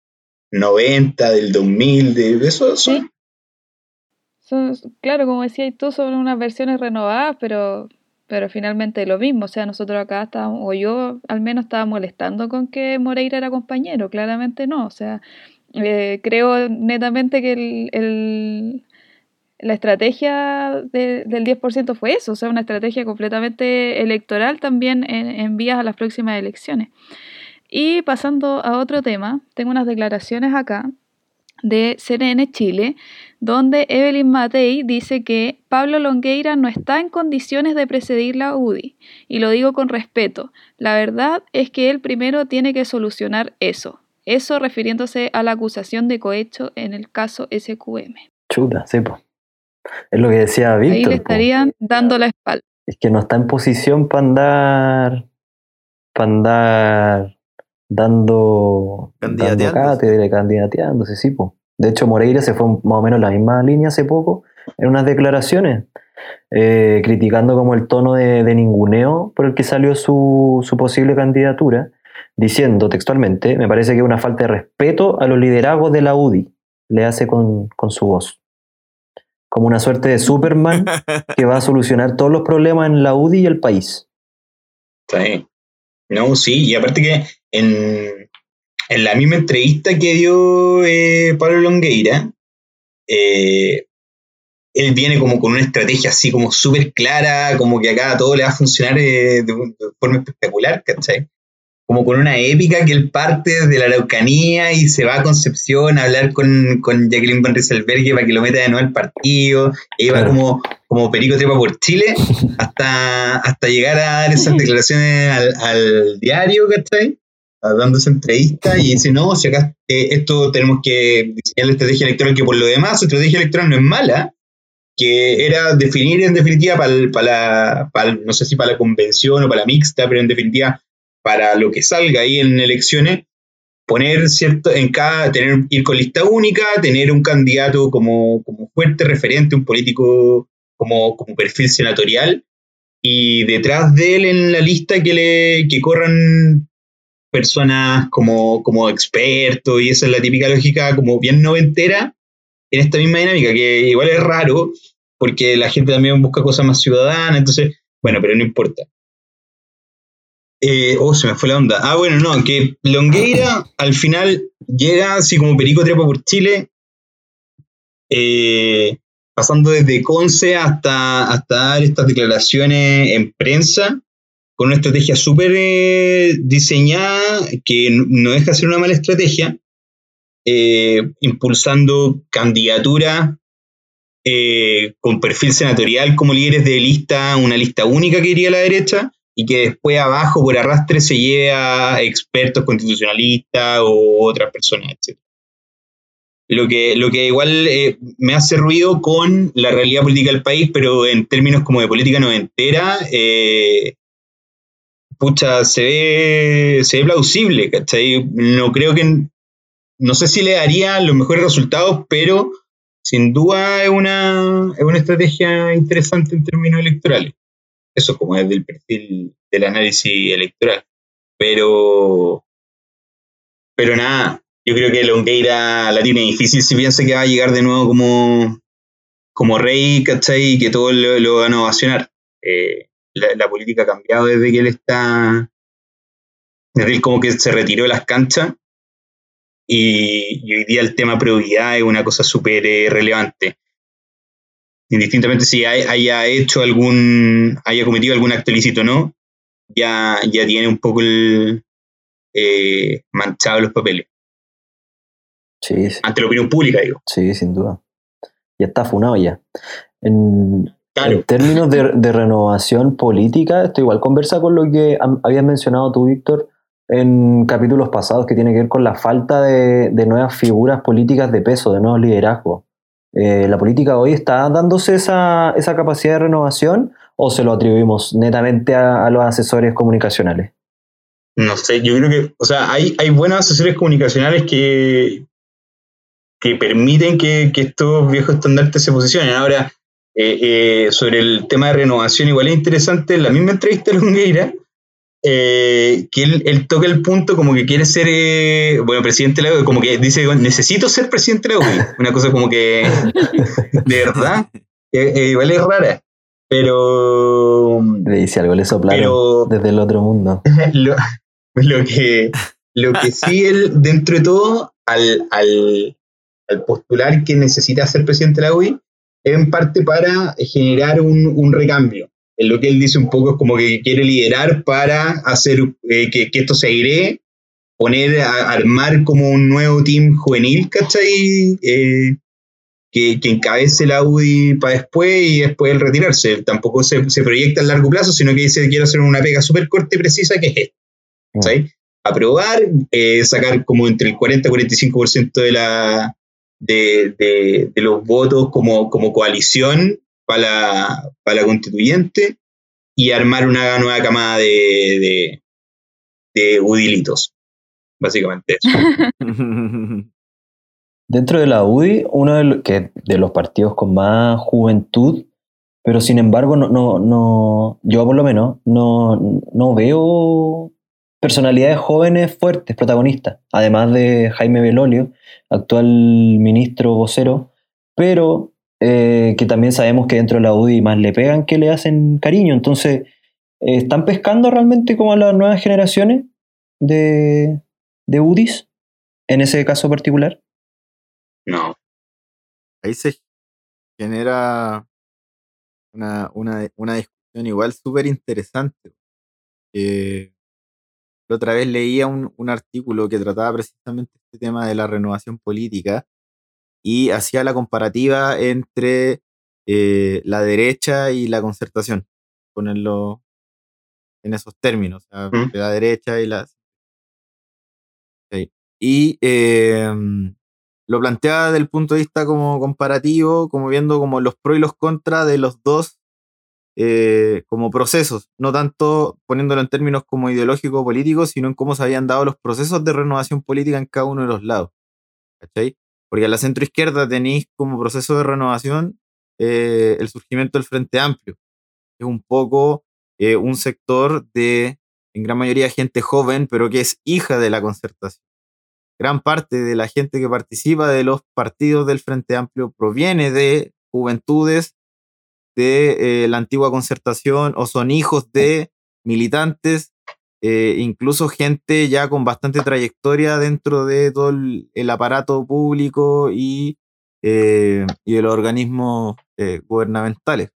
90, del 2000, de eso son. claro, como decías tú, son unas versiones renovadas, pero, pero finalmente lo mismo. O sea, nosotros acá estábamos, o yo al menos estaba molestando con que Moreira era compañero, claramente no. O sea, eh, creo netamente que el la estrategia del 10% fue eso, o sea, una estrategia completamente electoral también en, vías a las próximas elecciones. Y pasando a otro tema, tengo unas declaraciones acá de CNN Chile, donde Evelyn Matei dice que Pablo Longueira no está en condiciones de precedir la UDI. Y lo digo con respeto. La verdad es que él primero tiene que solucionar eso. Eso refiriéndose a la acusación de cohecho en el caso SQM. Chuta, sí, es lo que decía Víctor. Ahí le estarían dando la espalda. Es que no está en posición para andar, para andar dando, dando cátedra, candidateándose, sí, pues. De hecho, Moreira se fue más o menos en la misma línea hace poco, en unas declaraciones, eh, criticando como el tono de, ninguneo por el que salió su, su, posible candidatura, diciendo textualmente, me parece que es una falta de respeto a los liderazgos de la UDI, le hace con, con su voz como una suerte de Superman que va a solucionar todos los problemas en la UDI y el país. Sí. No, sí, y aparte que en, la misma entrevista que dio eh, Pablo Longueira, eh, él viene como con una estrategia así como súper clara, como que acá todo le va a funcionar eh, de, de, forma espectacular, ¿cachai? como con una épica que él parte desde la Araucanía y se va a Concepción a hablar con, con Jacqueline Van Rieselberghe para que lo meta de nuevo al partido, y va como, como perico trepa por Chile hasta, hasta llegar a dar esas declaraciones al, diario, ¿cachai? Dando esa entrevista y dice, no, si acá eh, esto tenemos que diseñar la estrategia electoral, que por lo demás su estrategia electoral no es mala, que era definir en definitiva para, para, para, no sé si para la convención o para la mixta, pero en definitiva para lo que salga ahí en elecciones, poner cierto, en cada, tener, ir con lista única, tener un candidato como, como fuerte referente, un político como, como perfil senatorial, y detrás de él en la lista que le que corran personas como, como expertos, y esa es la típica lógica como bien noventera, en esta misma dinámica, que igual es raro, porque la gente también busca cosas más ciudadanas, entonces, bueno, pero no importa. Eh, oh, se me fue la onda. Ah, bueno, no, que Longueira al final llega así como perico trepa por Chile, eh, pasando desde Conce hasta, hasta dar estas declaraciones en prensa, con una estrategia súper eh, diseñada que no deja de ser una mala estrategia, impulsando candidaturas con perfil senatorial como líderes de lista, una lista única que iría a la derecha, y que después abajo por arrastre se lleve a expertos constitucionalistas o otras personas, etc. Lo que, lo que igual eh, me hace ruido con la realidad política del país, pero en términos como de política noventera, eh, pucha, se ve, se ve plausible, ¿cachai? No creo que, no sé si le daría los mejores resultados, pero sin duda es una, es una estrategia interesante en términos electorales. Eso como es del perfil del análisis electoral. Pero, pero nada, yo creo que Longueira la tiene difícil si piensa que va a llegar de nuevo como, como rey, ¿cachai? Y que todo lo, van a ovacionar. Eh, la, política ha cambiado desde que él está, desde él como que se retiró de las canchas. Y, hoy día el tema prioridad es una cosa súper eh, relevante indistintamente si haya hecho algún, haya cometido algún acto ilícito o no, ya, ya tiene un poco el, eh, manchado los papeles. Sí, Ante la opinión pública, digo. Sí, sin duda. Ya está funado ya. En, términos de, renovación política, esto igual conversa con lo que habías mencionado tú, Víctor, en capítulos pasados, que tiene que ver con la falta de, de nuevas figuras políticas de peso, de nuevos liderazgos. Eh, ¿La política hoy está dándose esa, esa, capacidad de renovación o se lo atribuimos netamente a, los asesores comunicacionales? No sé, yo creo que, o sea, hay, hay buenos asesores comunicacionales que, que permiten que, que estos viejos estandartes se posicionen. Ahora, eh, eh, sobre el tema de renovación, igual es interesante, la misma entrevista de Longueira, eh, que él, toca el punto como que quiere ser, eh, bueno, presidente de la como que dice, necesito ser presidente de la UI. Una cosa como que, de verdad, eh, igual es rara. Pero... Le dice algo, le soplaron desde el otro mundo. Lo, que, lo que sí él, dentro de todo, al, al, al postular que necesita ser presidente de la UI, en parte para generar un, un recambio en lo que él dice un poco es como que quiere liderar para hacer eh, que, esto se aire, poner, a, armar como un nuevo team juvenil, ¿cachai? Eh, que, que, encabece la UDI para después y después el retirarse. Tampoco se, proyecta a largo plazo, sino que dice quiero hacer una pega súper corta y precisa que es esto. ¿cachai? Aprobar, eh, sacar como entre el 40 y 45% de, la, de, de, los votos como, como coalición para la, la constituyente y armar una nueva camada de, de, udilitos. Básicamente eso. Dentro de la UDI, uno de los, de los partidos con más juventud, pero sin embargo, no, no, no yo por lo menos no, no veo personalidades jóvenes fuertes, protagonistas, además de Jaime Belolio, actual ministro vocero, pero eh, que también sabemos que dentro de la UDI más le pegan que le hacen cariño. Entonces, eh, ¿están pescando realmente como a las nuevas generaciones de, de UDIs en ese caso particular? No. Ahí se genera una, una, discusión igual súper interesante. La otra vez leía un, un artículo que trataba precisamente este tema de la renovación política y hacía la comparativa entre eh, la derecha y la concertación, ponerlo en esos términos, la derecha y la... Y em, lo planteaba desde el punto de vista como comparativo, como viendo como los pros y los contras de los dos eh, como procesos, no tanto poniéndolo en términos como ideológicos o políticos, sino en cómo se habían dado los procesos de renovación política en cada uno de los lados. ¿Cachai? Porque a la centroizquierda tenéis como proceso de renovación eh, el surgimiento del Frente Amplio. Es un poco eh, un sector de, en gran mayoría, gente joven, pero que es hija de la concertación. Gran parte de la gente que participa de los partidos del Frente Amplio proviene de juventudes de eh, la antigua concertación o son hijos de militantes, eh, incluso gente ya con bastante trayectoria dentro de todo el, aparato público y, eh, y de los organismos gubernamentales.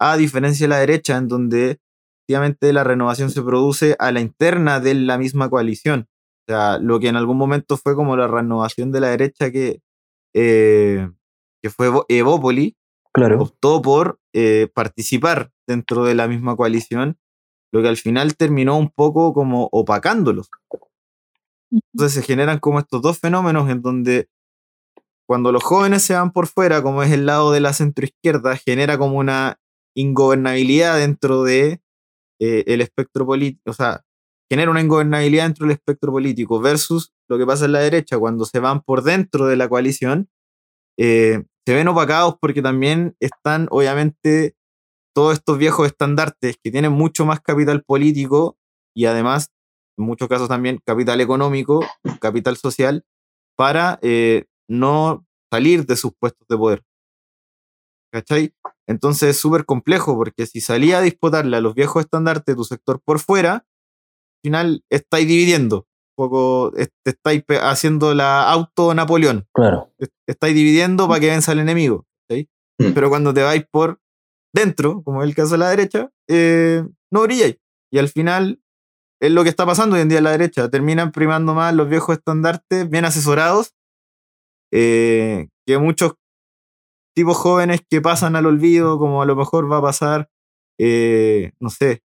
A diferencia de la derecha, en donde efectivamente la renovación se produce a la interna de la misma coalición. O sea, lo que en algún momento fue como la renovación de la derecha que, que fue Evópoli, optó por eh, participar dentro de la misma coalición, lo que al final terminó un poco como opacándolos. Entonces se generan como estos dos fenómenos en donde cuando los jóvenes se van por fuera, como es el lado de la centroizquierda, genera como una ingobernabilidad dentro de eh, el espectro político, o sea, genera una ingobernabilidad dentro del espectro político versus lo que pasa en la derecha cuando se van por dentro de la coalición, eh, se ven opacados porque también están, obviamente, todos estos viejos estandartes que tienen mucho más capital político y además, en muchos casos también, capital económico, capital social, para eh, no salir de sus puestos de poder. ¿Cachai? Entonces es súper complejo porque si salía a disputarle a los viejos estandartes de tu sector por fuera, al final estáis dividiendo poco estáis haciendo la auto Napoleón. Claro. Estáis dividiendo para que venza el enemigo. Mm. Pero cuando te vais por dentro, como es el caso de la derecha, eh, no brilláis. Y al final es lo que está pasando hoy en día en la derecha. Terminan primando más los viejos estandartes bien asesorados eh, que muchos tipos jóvenes que pasan al olvido, como a lo mejor va a pasar, eh, no sé,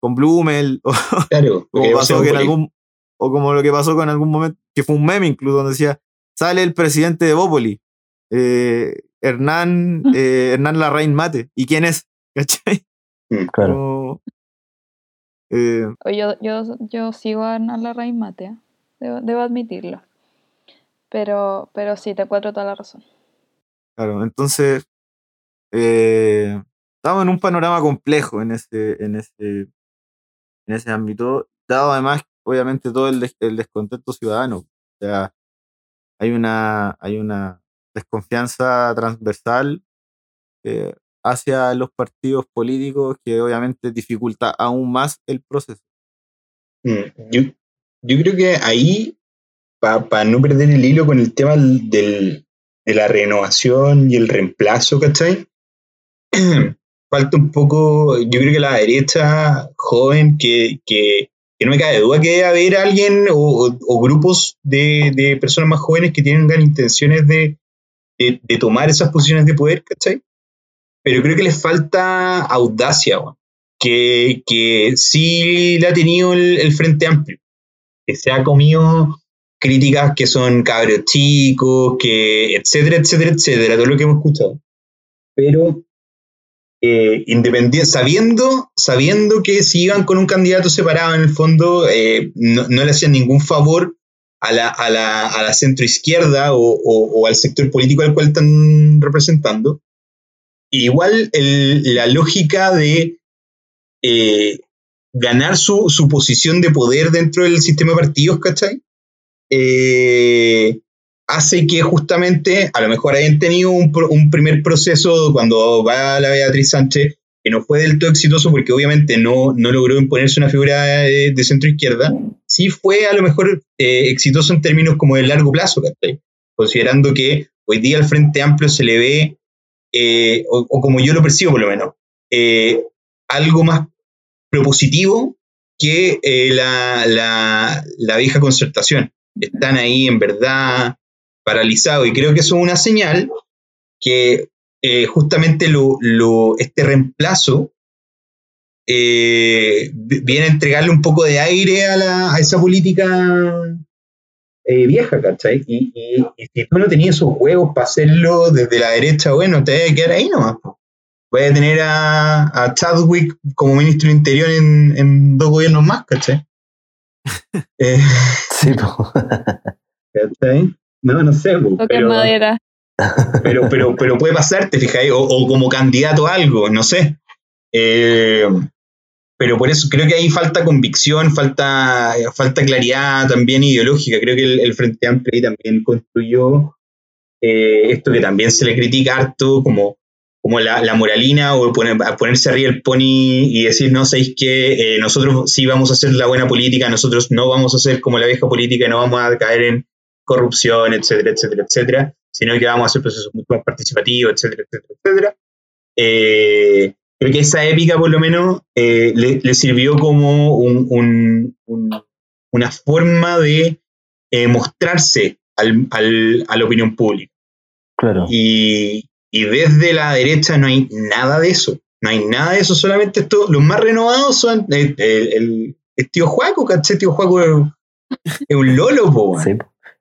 con Blumel, o claro, como pasó que en algún, o como lo que pasó con algún momento, que fue un meme incluso, donde decía, sale el presidente de Bópoli, eh, Hernán, mm. eh, Hernán Larraín Mate. ¿Y quién es? ¿Cachai? Mm, claro. Eh, yo, yo, yo, sigo a Hernán Larraín Mate, ¿eh? debo, admitirlo. Pero, pero sí, te encuentro toda la razón. Claro, entonces estamos en un panorama complejo en ese, en ese, en ese ámbito, dado además obviamente todo el, descontento ciudadano. O sea, hay una, hay una desconfianza transversal eh, hacia los partidos políticos que obviamente dificulta aún más el proceso. Mm, yo, yo creo que ahí, para no perder el hilo con el tema del, de la renovación y el reemplazo, ¿cachai? Falta un poco, yo creo que la derecha joven que, que que no me cabe duda que debe haber alguien o, grupos de, personas más jóvenes que tengan intenciones de, tomar esas posiciones de poder, ¿cachai? Pero creo que les falta audacia, que, que sí le ha tenido el, Frente Amplio, que se ha comido críticas que son cabros chicos, que etcétera, etcétera, etcétera, todo lo que hemos escuchado. Pero eh, independiente, sabiendo, sabiendo que si iban con un candidato separado en el fondo, eh, no, le hacían ningún favor a la, a la, a la centroizquierda o, o, al sector político al cual están representando. igual la lógica de eh, ganar su, su, posición de poder dentro del sistema de partidos, ¿cachai? Eh, hace que justamente a lo mejor hayan tenido un, primer proceso cuando va la Beatriz Sánchez que no fue del todo exitoso porque obviamente no, no logró imponerse una figura de, centro izquierda, sí fue a lo mejor eh, exitoso en términos como de largo plazo, considerando que hoy día al Frente Amplio se le ve, eh, o, como yo lo percibo por lo menos, eh, algo más propositivo que la, la vieja concertación. Están ahí en verdad paralizado. Y creo que eso es una señal que eh, justamente lo, este reemplazo eh, viene a entregarle un poco de aire a, esa política eh, vieja, ¿cachai? Y, si tú no tenías esos huevos para hacerlo desde la derecha, bueno, te debe quedar ahí nomás. vaya a tener a, Chadwick como ministro del Interior en, dos gobiernos más, ¿cachai? sí, ¿cachai? No, no sé, pero, madera. Pero, pero, pero puede pasarte, fíjate, o, o, como candidato a algo, no sé. Eh, pero por eso creo que ahí falta convicción, falta, falta claridad también ideológica. Creo que el, Frente Amplio ahí también construyó eh, esto que también se le critica harto como, como la, moralina o ponerse arriba el pony y decir, no, sabéis que eh, nosotros sí vamos a hacer la buena política, nosotros no vamos a hacer como la vieja política, no vamos a caer en corrupción, etcétera, etcétera, etcétera, sino que vamos a hacer procesos mucho más participativos, etcétera, etcétera, etcétera. Eh, creo que esa épica por lo menos eh, le, sirvió como una forma de eh, mostrarse al, a la opinión pública. Claro. Y, desde la derecha no hay nada de eso. No hay nada de eso, solamente esto, los más renovados son el, el, tío Juaco, ¿caché? Tío Juaco es, un lolo, po. Sí,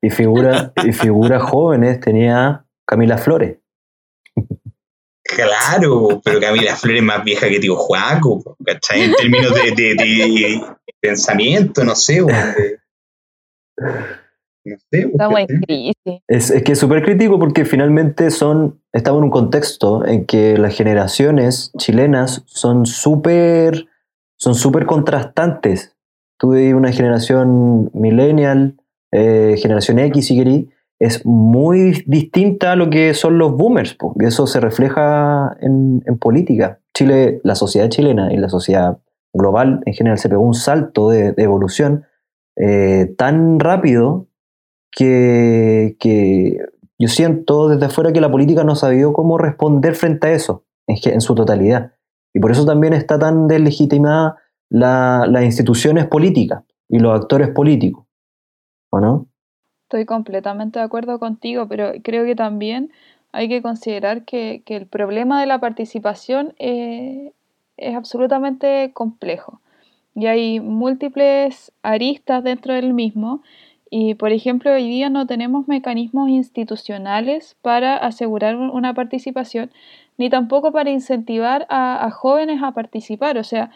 y figura, y figuras jóvenes tenía Camila Flores. Claro, pero Camila Flores es más vieja que tío Juaco, ¿cachai? En términos de, pensamiento, no sé, no sé. Estamos en crisis. Es, que es súper crítico porque finalmente son, estamos en un contexto en que las generaciones chilenas son súper son súper contrastantes. Tuve una generación millennial, eh, generación X si querí, es muy distinta a lo que son los boomers, y eso se refleja en, política. Chile, la sociedad chilena y la sociedad global en general se pegó un salto de, evolución eh, tan rápido que, yo siento desde afuera que la política no sabía cómo responder frente a eso en, su totalidad. Y por eso también está tan deslegitimada las instituciones políticas y los actores políticos. Estoy completamente de acuerdo contigo, pero creo que también hay que considerar que, el problema de la participación eh, es absolutamente complejo y hay múltiples aristas dentro del mismo y por ejemplo hoy día no tenemos mecanismos institucionales para asegurar una participación ni tampoco para incentivar a, jóvenes a participar. O sea,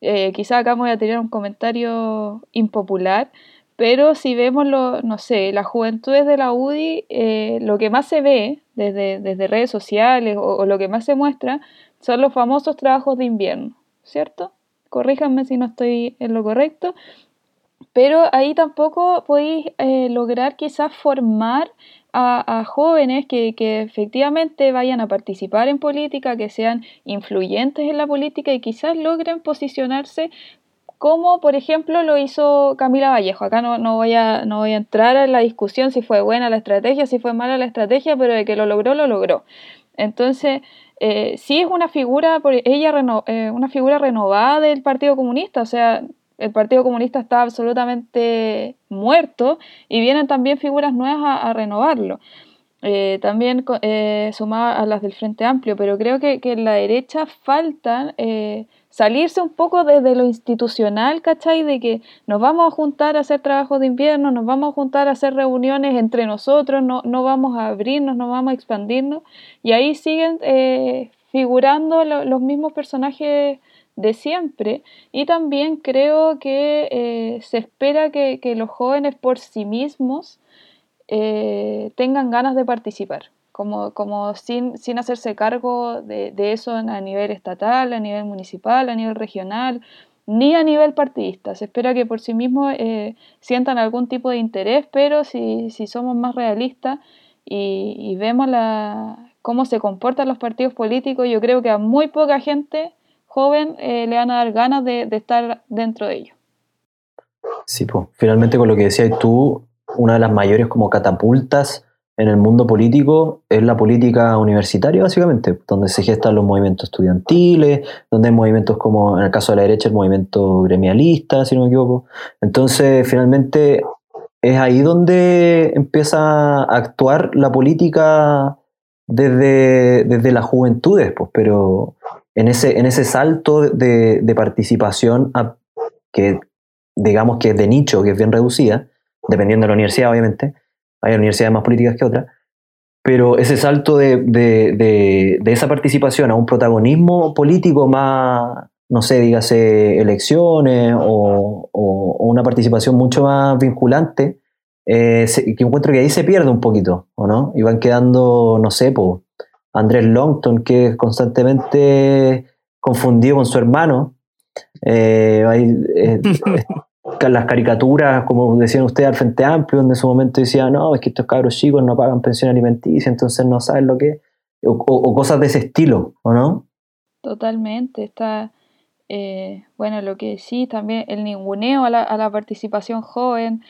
eh, quizá acá voy a tener un comentario impopular, pero si vemos, lo, no sé, las juventudes de la UDI, eh, lo que más se ve desde, desde redes sociales o, lo que más se muestra son los famosos trabajos de invierno, ¿cierto? Corríjanme si no estoy en lo correcto. Pero ahí tampoco podéis eh, lograr quizás formar a, a jóvenes que, que, efectivamente vayan a participar en política, que sean influyentes en la política y quizás logren posicionarse como por ejemplo lo hizo Camila Vallejo. Acá no, no, voy a, no voy a entrar en la discusión si fue buena la estrategia, si fue mala la estrategia, pero de que lo logró, lo logró. Entonces, eh, sí es una figura, ella eh, una figura renovada del Partido Comunista, o sea, el Partido Comunista está absolutamente muerto y vienen también figuras nuevas a, renovarlo. Eh, también eh, a las del Frente Amplio, pero creo que en la derecha faltan salirse un poco desde lo institucional, ¿cachai? De que nos vamos a juntar a hacer trabajos de invierno, nos vamos a juntar a hacer reuniones entre nosotros, no, no vamos a abrirnos, no vamos a expandirnos, y ahí siguen eh, figurando los mismos personajes de siempre. Y también creo que eh, se espera que, los jóvenes por sí mismos eh, tengan ganas de participar como, como sin, sin hacerse cargo de, de, eso a nivel estatal, a nivel municipal, a nivel regional, ni a nivel partidista. Se espera que por sí mismos eh, sientan algún tipo de interés, pero si, si somos más realistas y, y vemos la, cómo se comportan los partidos políticos, yo creo que a muy poca gente joven eh, le van a dar ganas de, de estar dentro de ellos. Sí, pues finalmente con lo que decías tú, una de las mayores como catapultas en el mundo político es la política universitaria, básicamente, donde se gestan los movimientos estudiantiles, donde hay movimientos como, en el caso de la derecha, el movimiento gremialista, si no me equivoco. Entonces, finalmente, es ahí donde empieza a actuar la política desde, desde las juventudes, pues, pero en ese, en ese salto de, de participación que digamos que es de nicho, que es bien reducida, dependiendo de la universidad, obviamente, hay universidades más políticas que otras, pero ese salto de, de, de, esa participación a un protagonismo político más, no sé, dígase elecciones o, o, una participación mucho más vinculante, eh, que encuentro que ahí se pierde un poquito, ¿o no? Y van quedando, no sé, pues, Andrés Longton, que es constantemente confundido con su hermano. Eh, eh, las caricaturas, como decían ustedes, al Frente Amplio, donde en su momento decían, no, es que estos cabros chicos no pagan pensión alimenticia, entonces no saben lo que es, o, cosas de ese estilo, ¿o no? Totalmente, está, eh, bueno, lo que sí, también el ninguneo a la, a la participación joven,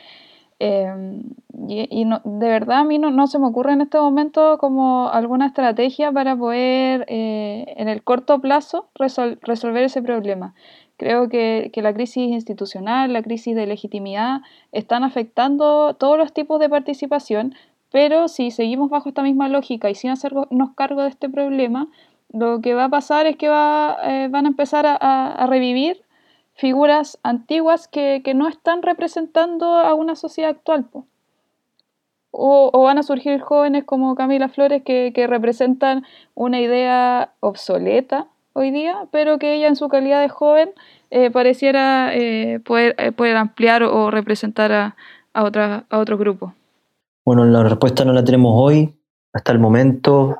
em, y, de verdad a mí no, se me ocurre en este momento como alguna estrategia para poder eh, en el corto plazo resolver ese problema. Creo que, la crisis institucional, la crisis de legitimidad están afectando todos los tipos de participación, pero si seguimos bajo esta misma lógica y sin hacernos cargo de este problema, lo que va a pasar es que va, eh, van a empezar a, revivir figuras antiguas que, no están representando a una sociedad actual. O, van a surgir jóvenes como Camila Flores que, que representan una idea obsoleta hoy día, pero que ella en su calidad de joven eh, pareciera eh, poder, eh, poder, ampliar o representar a, a, otra, a otros grupos. Bueno, la respuesta no la tenemos hoy. Hasta el momento,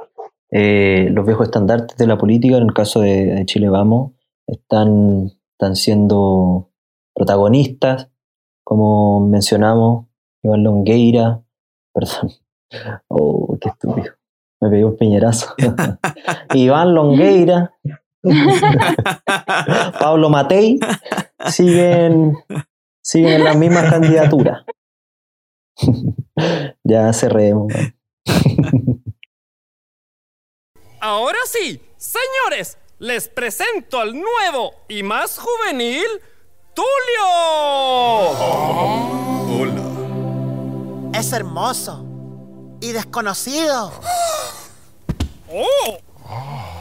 los viejos estandartes de la política, en el caso de, Chile Vamos, están, están siendo protagonistas, como mencionamos, Iván Longueira, perdón, oh, qué estúpido, me pedí un peñerazo. Iván Longueira, Pablo Matei siguen, siguen en las mismas candidaturas. ya cerremos. Ahora sí, señores, les presento al nuevo y más juvenil Tulio. hola. Es hermoso y desconocido. ¡Oh!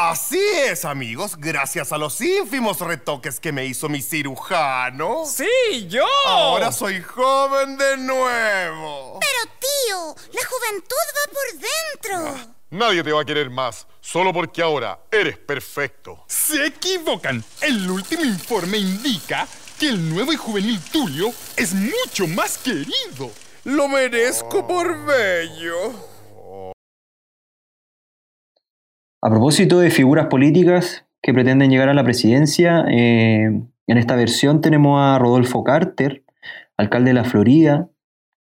Así es, amigos, gracias a los ínfimos retoques que me hizo mi cirujano. Sí, yo. Ahora soy joven de nuevo. Pero, tío, la juventud va por dentro. Ah, nadie te va a querer más, solo porque ahora eres perfecto. Se equivocan. El último informe indica que el nuevo y juvenil Tulio es mucho más querido. Lo merezco por bello. A propósito de figuras políticas que pretenden llegar a la presidencia, eh, en esta versión tenemos a Rodolfo Carter, alcalde de la Florida,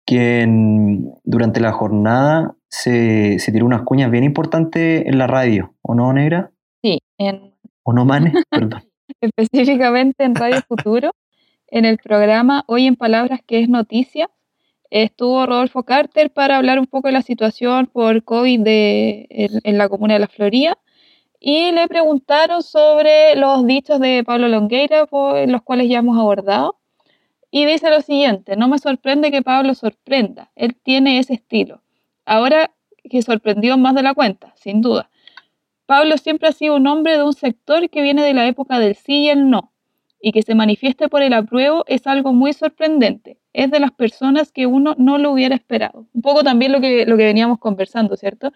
quien durante la jornada se, tiró unas cuñas bien importantes en la radio, ¿o no, Negra? Sí, en... ¿O no, Mane? Perdón. Específicamente en Radio Futuro, en el programa Hoy en Palabras, que es noticia, estuvo Rodolfo Carter para hablar un poco de la situación por COVID en, la comuna de La Florida y le preguntaron sobre los dichos de Pablo Longueira, por, los cuales ya hemos abordado. Y dice lo siguiente, no me sorprende que Pablo sorprenda, él tiene ese estilo. Ahora que sorprendió más de la cuenta, sin duda. Pablo siempre ha sido un hombre de un sector que viene de la época del sí y el no, y que se manifieste por el apruebo es algo muy sorprendente es de las personas que uno no lo hubiera esperado. Un poco también lo que, lo que veníamos conversando, ¿cierto?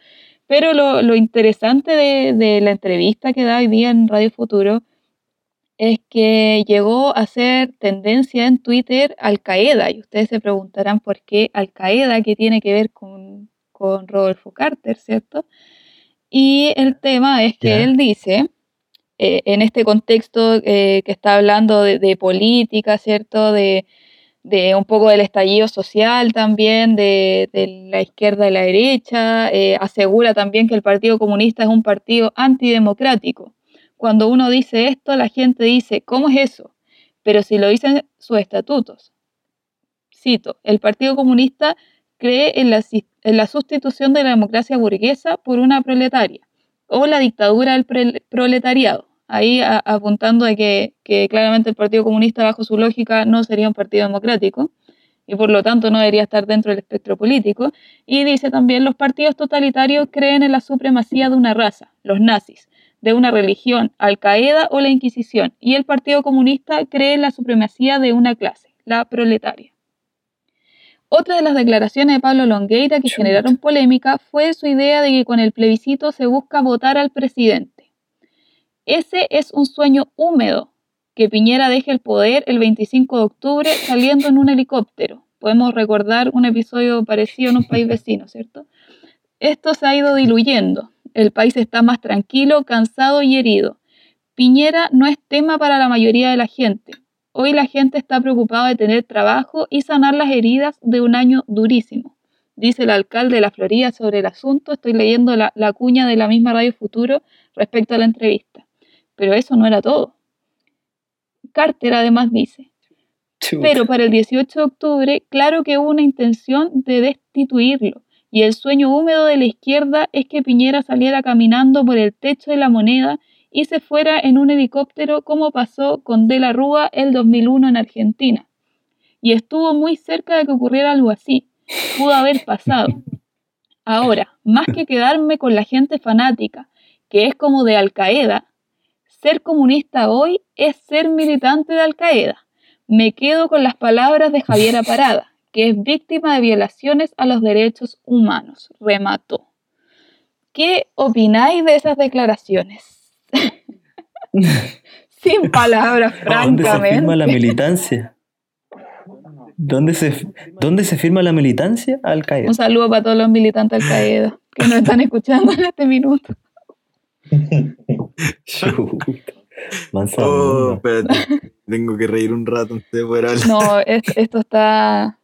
Pero lo, interesante de, la entrevista que da hoy día en Radio Futuro es que llegó a ser tendencia en Twitter Al Qaeda. Y ustedes se preguntarán por qué Al Qaeda, qué tiene que ver con, con Rodolfo Carter, ¿cierto? Y el tema es que él dice, eh, en este contexto eh, que está hablando de, política, ¿cierto? De, un poco del estallido social también, de, la izquierda y la derecha, eh, asegura también que el Partido Comunista es un partido antidemocrático. Cuando uno dice esto, la gente dice, ¿cómo es eso? Pero si lo dicen sus estatutos. Cito, el Partido Comunista cree en la sustitución de la democracia burguesa por una proletaria o la dictadura del proletariado ahí apuntando de que, claramente el Partido Comunista, bajo su lógica, no sería un partido democrático y por lo tanto no debería estar dentro del espectro político. Y dice también, los partidos totalitarios creen en la supremacía de una raza, los nazis, de una religión, Al-Qaeda o la Inquisición, y el Partido Comunista cree en la supremacía de una clase, la proletaria. Otra de las declaraciones de Pablo Longueira que generaron polémica fue su idea de que con el plebiscito se busca votar al presidente. Ese es un sueño húmedo, que Piñera deje el poder el 25 de octubre saliendo en un helicóptero. Podemos recordar un episodio parecido en un país vecino, ¿cierto? Esto se ha ido diluyendo. El país está más tranquilo, cansado y herido. Piñera no es tema para la mayoría de la gente. Hoy la gente está preocupada de tener trabajo y sanar las heridas de un año durísimo. Dice el alcalde de la Florida sobre el asunto. Estoy leyendo la, cuña de la misma Radio Futuro respecto a la entrevista. Pero eso no era todo. Carter además dice, pero para el 18 de octubre, claro que hubo una intención de destituirlo. Y el sueño húmedo de la izquierda es que Piñera saliera caminando por el techo de la moneda y se fuera en un helicóptero como pasó con De la Rúa el 2001 en Argentina. Y estuvo muy cerca de que ocurriera algo así. Pudo haber pasado. Ahora, más que quedarme con la gente fanática, que es como de Al Qaeda, ser comunista hoy es ser militante de Al Qaeda. Me quedo con las palabras de Javiera Parada, que es víctima de violaciones a los derechos humanos. Remató. ¿Qué opináis de esas declaraciones? Sin palabras, francamente. ¿Dónde se firma la militancia? ¿Dónde se, ¿Dónde se firma la militancia? Al Qaeda. Un saludo para todos los militantes Al Qaeda que nos están escuchando en este minuto. Oh, espérate. Tengo que reír un rato antes de No, esto está.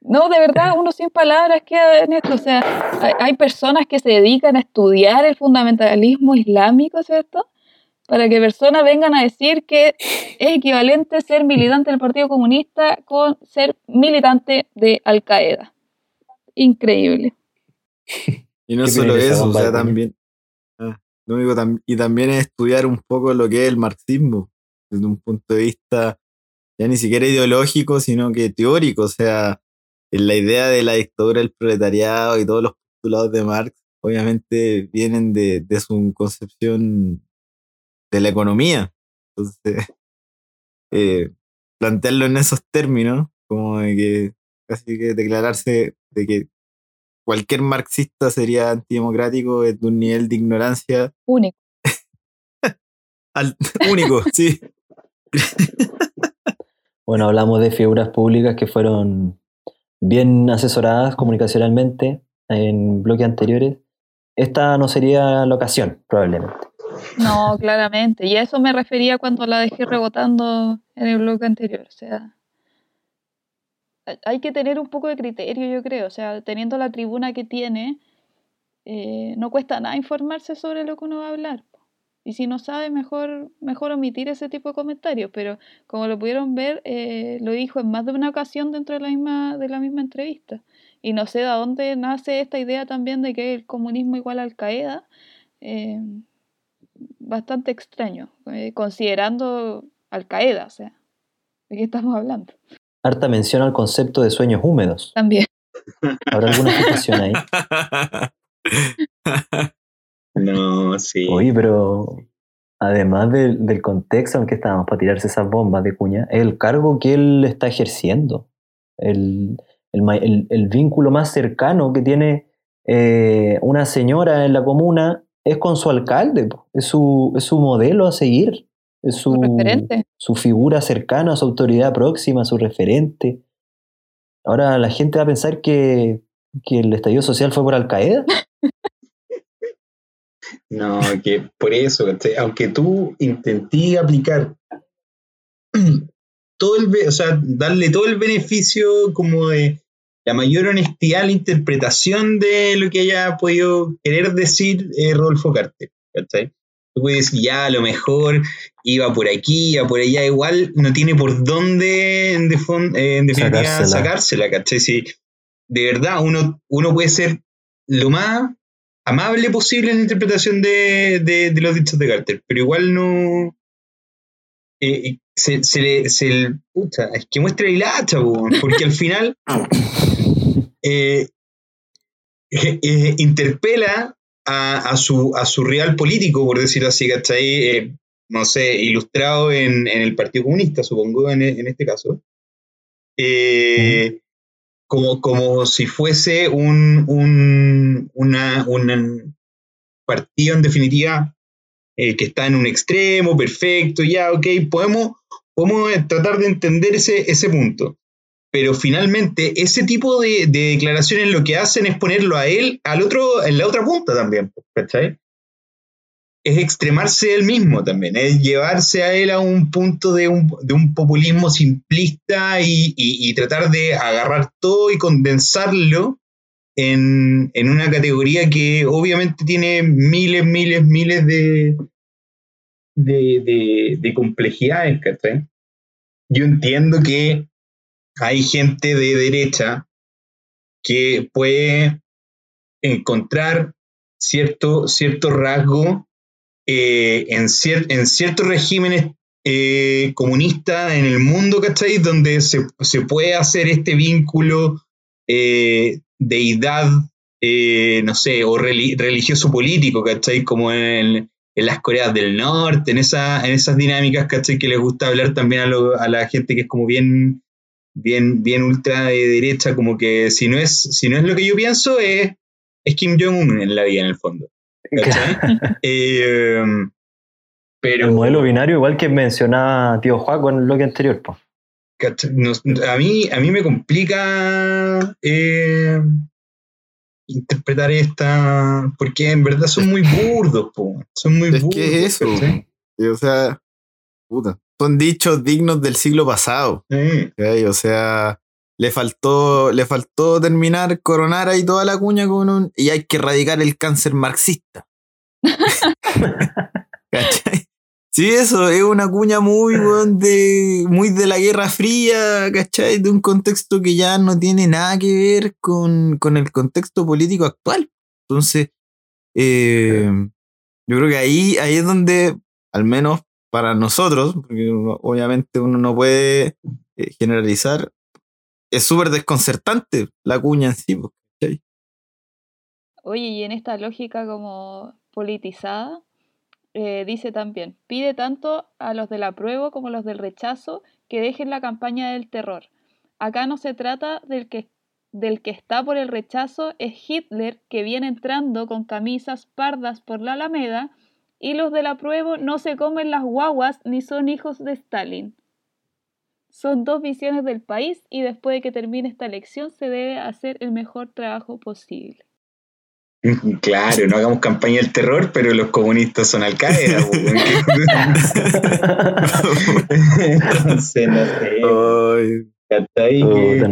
No, de verdad, uno sin palabras queda en esto. O sea, hay, personas que se dedican a estudiar el fundamentalismo islámico, ¿cierto? Para que personas vengan a decir que es equivalente ser militante del Partido Comunista con ser militante de Al Qaeda. Increíble. Y no solo eso, o sea, también. Y también es estudiar un poco lo que es el marxismo, desde un punto de vista ya ni siquiera ideológico, sino que teórico. O sea, la idea de la dictadura del proletariado y todos los postulados de Marx, obviamente vienen de, su concepción de la economía. Entonces, eh, plantearlo en esos términos, como de que casi que declararse de que cualquier marxista sería antidemocrático es de un nivel de ignorancia único. único, sí. bueno, hablamos de figuras públicas que fueron bien asesoradas comunicacionalmente en bloques anteriores, esta no sería la ocasión, probablemente. No, claramente. Y a eso me refería cuando la dejé rebotando en el bloque anterior. O sea, hay que tener un poco de criterio, yo creo. O sea, teniendo la tribuna que tiene, eh, no cuesta nada informarse sobre lo que uno va a hablar. Y si no sabe, mejor, mejor omitir ese tipo de comentarios. Pero como lo pudieron ver, eh, lo dijo en más de una ocasión dentro de la misma, de la misma entrevista. Y no sé de dónde nace esta idea también de que el comunismo igual Al Qaeda. Eh, bastante extraño, considerando Al Qaeda, o sea, ¿de qué estamos hablando? Harta menciona el concepto de sueños húmedos. También. ¿Habrá alguna explicación ahí? No, sí. Oye, pero además del contexto en que estábamos para tirarse esas bombas de cuña, el cargo que él está ejerciendo, el, vínculo más cercano que tiene eh, una señora en la comuna es con su alcalde, es su, es su modelo a seguir, es su, su figura cercana, su autoridad próxima, su referente. Ahora la gente va a pensar que, que el estallido social fue por Al Qaeda. No, que por eso, aunque tú intenté aplicar todo el, o sea, darle todo el beneficio como de la mayor honestidad a la interpretación de lo que haya podido querer decir eh, Rodolfo Carter, ¿cachai? Tú puedes decir, ya, a lo mejor iba por aquí, iba por allá, igual no tiene por dónde, en, eh, en definitiva, sacársela. sacársela, ¿cachai? Si de verdad uno, uno puede ser lo más amable posible en la interpretación de, los dichos de Carter, pero igual no. Eh, se, se, le. Se, pucha, es que muestra el hacha, porque al final. Eh, eh, interpela a, su, a su rival político, por decirlo así, ¿cachai? no sé, ilustrado en, el Partido Comunista, supongo, en, en este caso como, como si fuese un, un, una, un partido en definitiva eh, que está en un extremo, perfecto, ya, ok, podemos, podemos tratar de entender ese, ese punto. Pero finalmente ese tipo de, de, declaraciones lo que hacen es ponerlo a él al otro, en la otra punta también, ¿cachai? es extremarse él mismo también, es llevarse a él a un punto de un, de un populismo simplista y, y, tratar de agarrar todo y condensarlo en, en, una categoría que obviamente tiene miles, miles, miles de, de, de, de complejidades, ¿cachai? Yo entiendo que hay gente de derecha que puede encontrar cierto, cierto rasgo eh, en, ciertos regímenes eh, comunistas en el mundo, ¿cachai? Donde se, puede hacer este vínculo eh, deidad, no sé, o religioso político, ¿cachai? Como en, las Coreas del Norte, en, esa, en esas dinámicas, ¿cachai? Que les gusta hablar también a, la gente que es como bien, bien, bien ultra de derecha, como que si no es, si no es lo que yo pienso, es, es Kim Jong-un en la vida, en el fondo. Eh, pero, el modelo binario, igual que mencionaba Tío Juan con el bloque anterior. a, mí, a mí me complica eh, interpretar esta, porque en verdad son muy burdos, son muy burdos. ¿Qué es eso? o sea, son dichos dignos del siglo pasado. O sea, le faltó, le faltó terminar, coronar ahí toda la cuña con un. Y hay que erradicar el cáncer marxista. ¿Cachai? Sí, eso es una cuña muy, de, muy de la Guerra Fría, ¿cachai? De un contexto que ya no tiene nada que ver con, con el contexto político actual. Entonces, eh, yo creo que ahí, ahí es donde, al menos para nosotros, porque obviamente uno no puede eh, generalizar, es súper desconcertante la cuña en sí. Oye, y en esta lógica como politizada, eh, dice también, pide tanto a los del apruebo como a los del rechazo que dejen la campaña del terror. Acá no se trata del que, del que está por el rechazo, es Hitler que viene entrando con camisas pardas por la Alameda y los del apruebo no se comen las guaguas ni son hijos de Stalin. Son dos visiones del país y después de que termine esta elección se debe hacer el mejor trabajo posible. Claro, no hagamos campaña del terror, pero los comunistas son Al Qaeda. no sé, no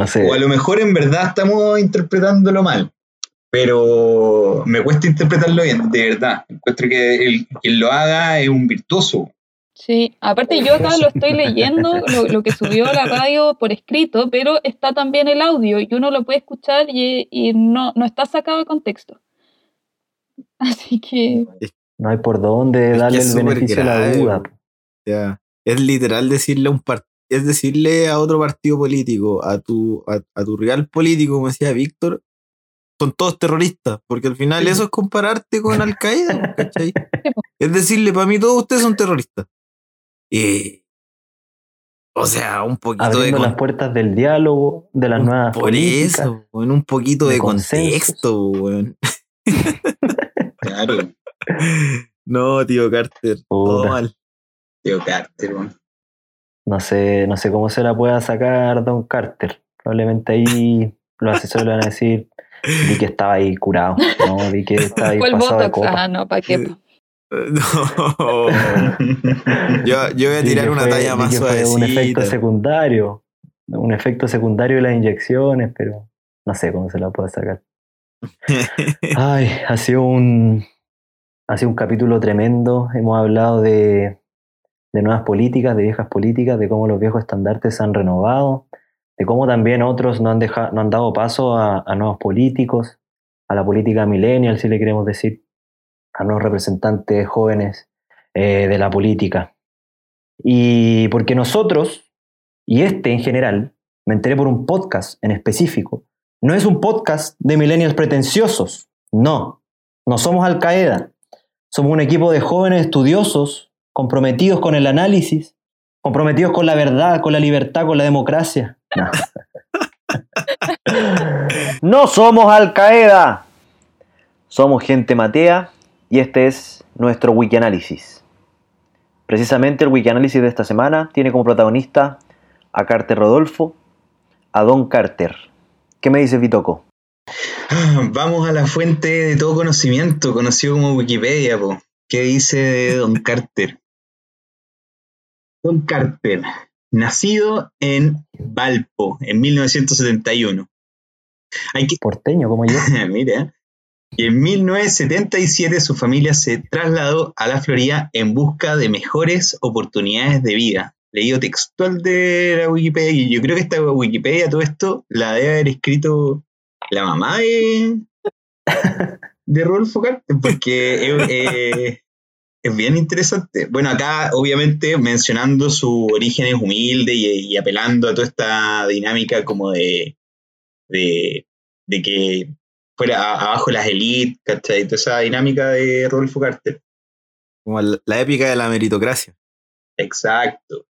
sé. O a lo mejor en verdad estamos interpretándolo mal, pero me cuesta interpretarlo bien, de verdad. Encuentro que el, quien lo haga es un virtuoso. Sí, aparte yo acá lo estoy leyendo, lo, que subió la radio por escrito, pero está también el audio y uno lo puede escuchar y, no, no está sacado de contexto. Así que... No hay por dónde darle el beneficio de la duda. Es literal decirle a un es decirle a otro partido político, a tu, a, tu real político, como decía Víctor, son todos terroristas, porque al final eso es compararte con Al Qaeda, ¿cachai? Es decirle, para mí todos ustedes son terroristas. Y, o sea, un poquito Abriendo de. las puertas del diálogo, de las nuevas. Por eso, en un poquito de, contexto, claro. No, tío Carter, todo mal. Tío Carter, No sé, no sé cómo se la pueda sacar Don Carter. Probablemente ahí los asesores le van a decir vi que estaba ahí curado, ¿no? Vi que estaba ahí pasado de copa. Ah, no, ¿para qué? No. yo, yo voy a tirar una talla más suave. Un efecto secundario. Un efecto secundario de las inyecciones, pero no sé cómo se la puede sacar. Ay, ha sido un, ha sido un capítulo tremendo. Hemos hablado de, de nuevas políticas, de viejas políticas, de cómo los viejos estandartes se han renovado, de cómo también otros no han, dejado, no han dado paso a, a nuevos políticos, a la política millennial, si le queremos decir a nuevos representantes jóvenes eh, de la política. Y porque nosotros, y este en general, me enteré por un podcast en específico, no es un podcast de millennials pretenciosos, no, no somos Al Qaeda, somos un equipo de jóvenes estudiosos, comprometidos con el análisis, comprometidos con la verdad, con la libertad, con la democracia. No somos Al Qaeda. Somos gente matea y este es nuestro Wikianálisis. Precisamente el Wikianálisis de esta semana tiene como protagonista a Carter Rodolfo, a Don Carter. ¿Qué me dice Vitoco? Vamos a la fuente de todo conocimiento, conocido como Wikipedia, po. ¿Qué dice Don Carter? Don Carter, nacido en Valpo en 1971. Hay que... Porteño como yo. Mira. Y en 1977 su familia se trasladó a la Florida en busca de mejores oportunidades de vida. Leído textual de la Wikipedia, y yo creo que esta Wikipedia, todo esto, la debe haber escrito la mamá de, de Rodolfo Carter, porque es bien interesante. Bueno, acá obviamente mencionando su origen humilde y, y apelando a toda esta dinámica como de, de, de que fuera abajo las élites, ¿cachai? Toda esa dinámica de Rodolfo Carter. Como la épica de la meritocracia. Exacto.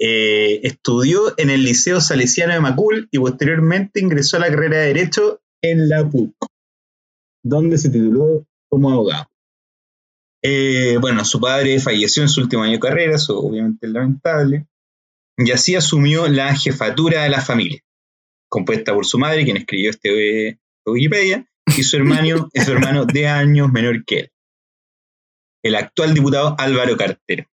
Eh, estudió en el Liceo Salesiano de Macul y posteriormente ingresó a la carrera de Derecho en la PUC, donde se tituló como abogado. Eh, bueno, su padre falleció en su último año de carrera, eso obviamente es lamentable, y así asumió la jefatura de la familia, compuesta por su madre, quien escribió este Wikipedia, y su hermano, es su hermano de años menor que él, el actual diputado Álvaro Carter.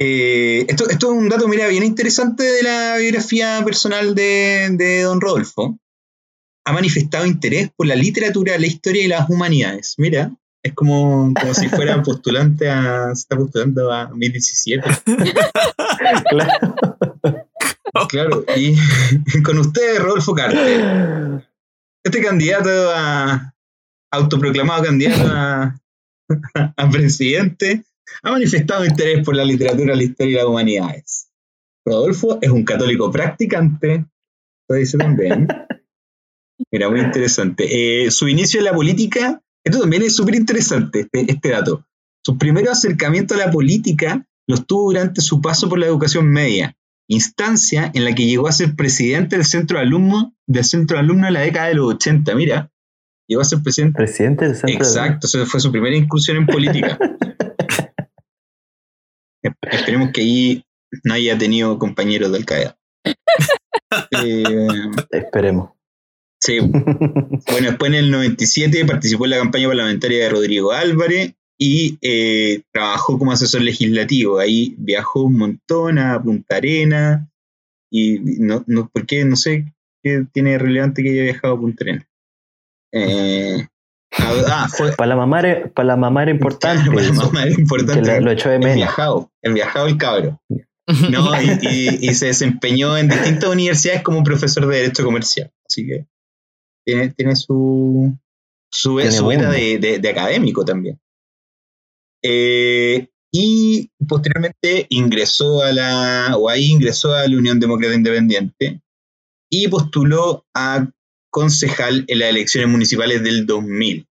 Eh, esto, esto, es un dato, mira, bien interesante de la biografía personal de, de, don Rodolfo. Ha manifestado interés por la literatura, la historia y las humanidades. Mira, es como, como si fuera postulante a. está postulando a 2017. claro. Claro, y con ustedes, Rodolfo Carter. Este candidato a. autoproclamado candidato a, a presidente ha manifestado interés por la literatura, la historia y las humanidades. Rodolfo es un católico practicante, lo dice también. Mira, muy interesante. Eh, su inicio en la política, esto también es súper interesante, este, este, dato. Su primer acercamiento a la política los tuvo durante su paso por la educación media, instancia en la que llegó a ser presidente del centro de alumnos del centro de alumnos en la década de los 80. Mira, llegó a ser presidente. Presidente del centro Exacto, esa fue su primera incursión en política. Esperemos que ahí no haya tenido compañeros del CAEA. Eh, Esperemos. Sí. Bueno, después en el 97 participó en la campaña parlamentaria de Rodrigo Álvarez y eh, trabajó como asesor legislativo. Ahí viajó un montón a Punta Arena y no, no, ¿por qué? No sé qué tiene relevante que haya viajado a Punta Arena. Eh, Ah, para la mamá era, para la mamá era importante. para la mamá era importante. lo, echó de menos. viajado, en viajado el cabro. ¿no? Y, se desempeñó en distintas universidades como profesor de Derecho Comercial. Así que tiene, tiene su, su, vida de, de, académico también. Eh, y posteriormente ingresó a la, o ahí ingresó a la Unión Demócrata Independiente y postuló a concejal en las elecciones municipales del 2000,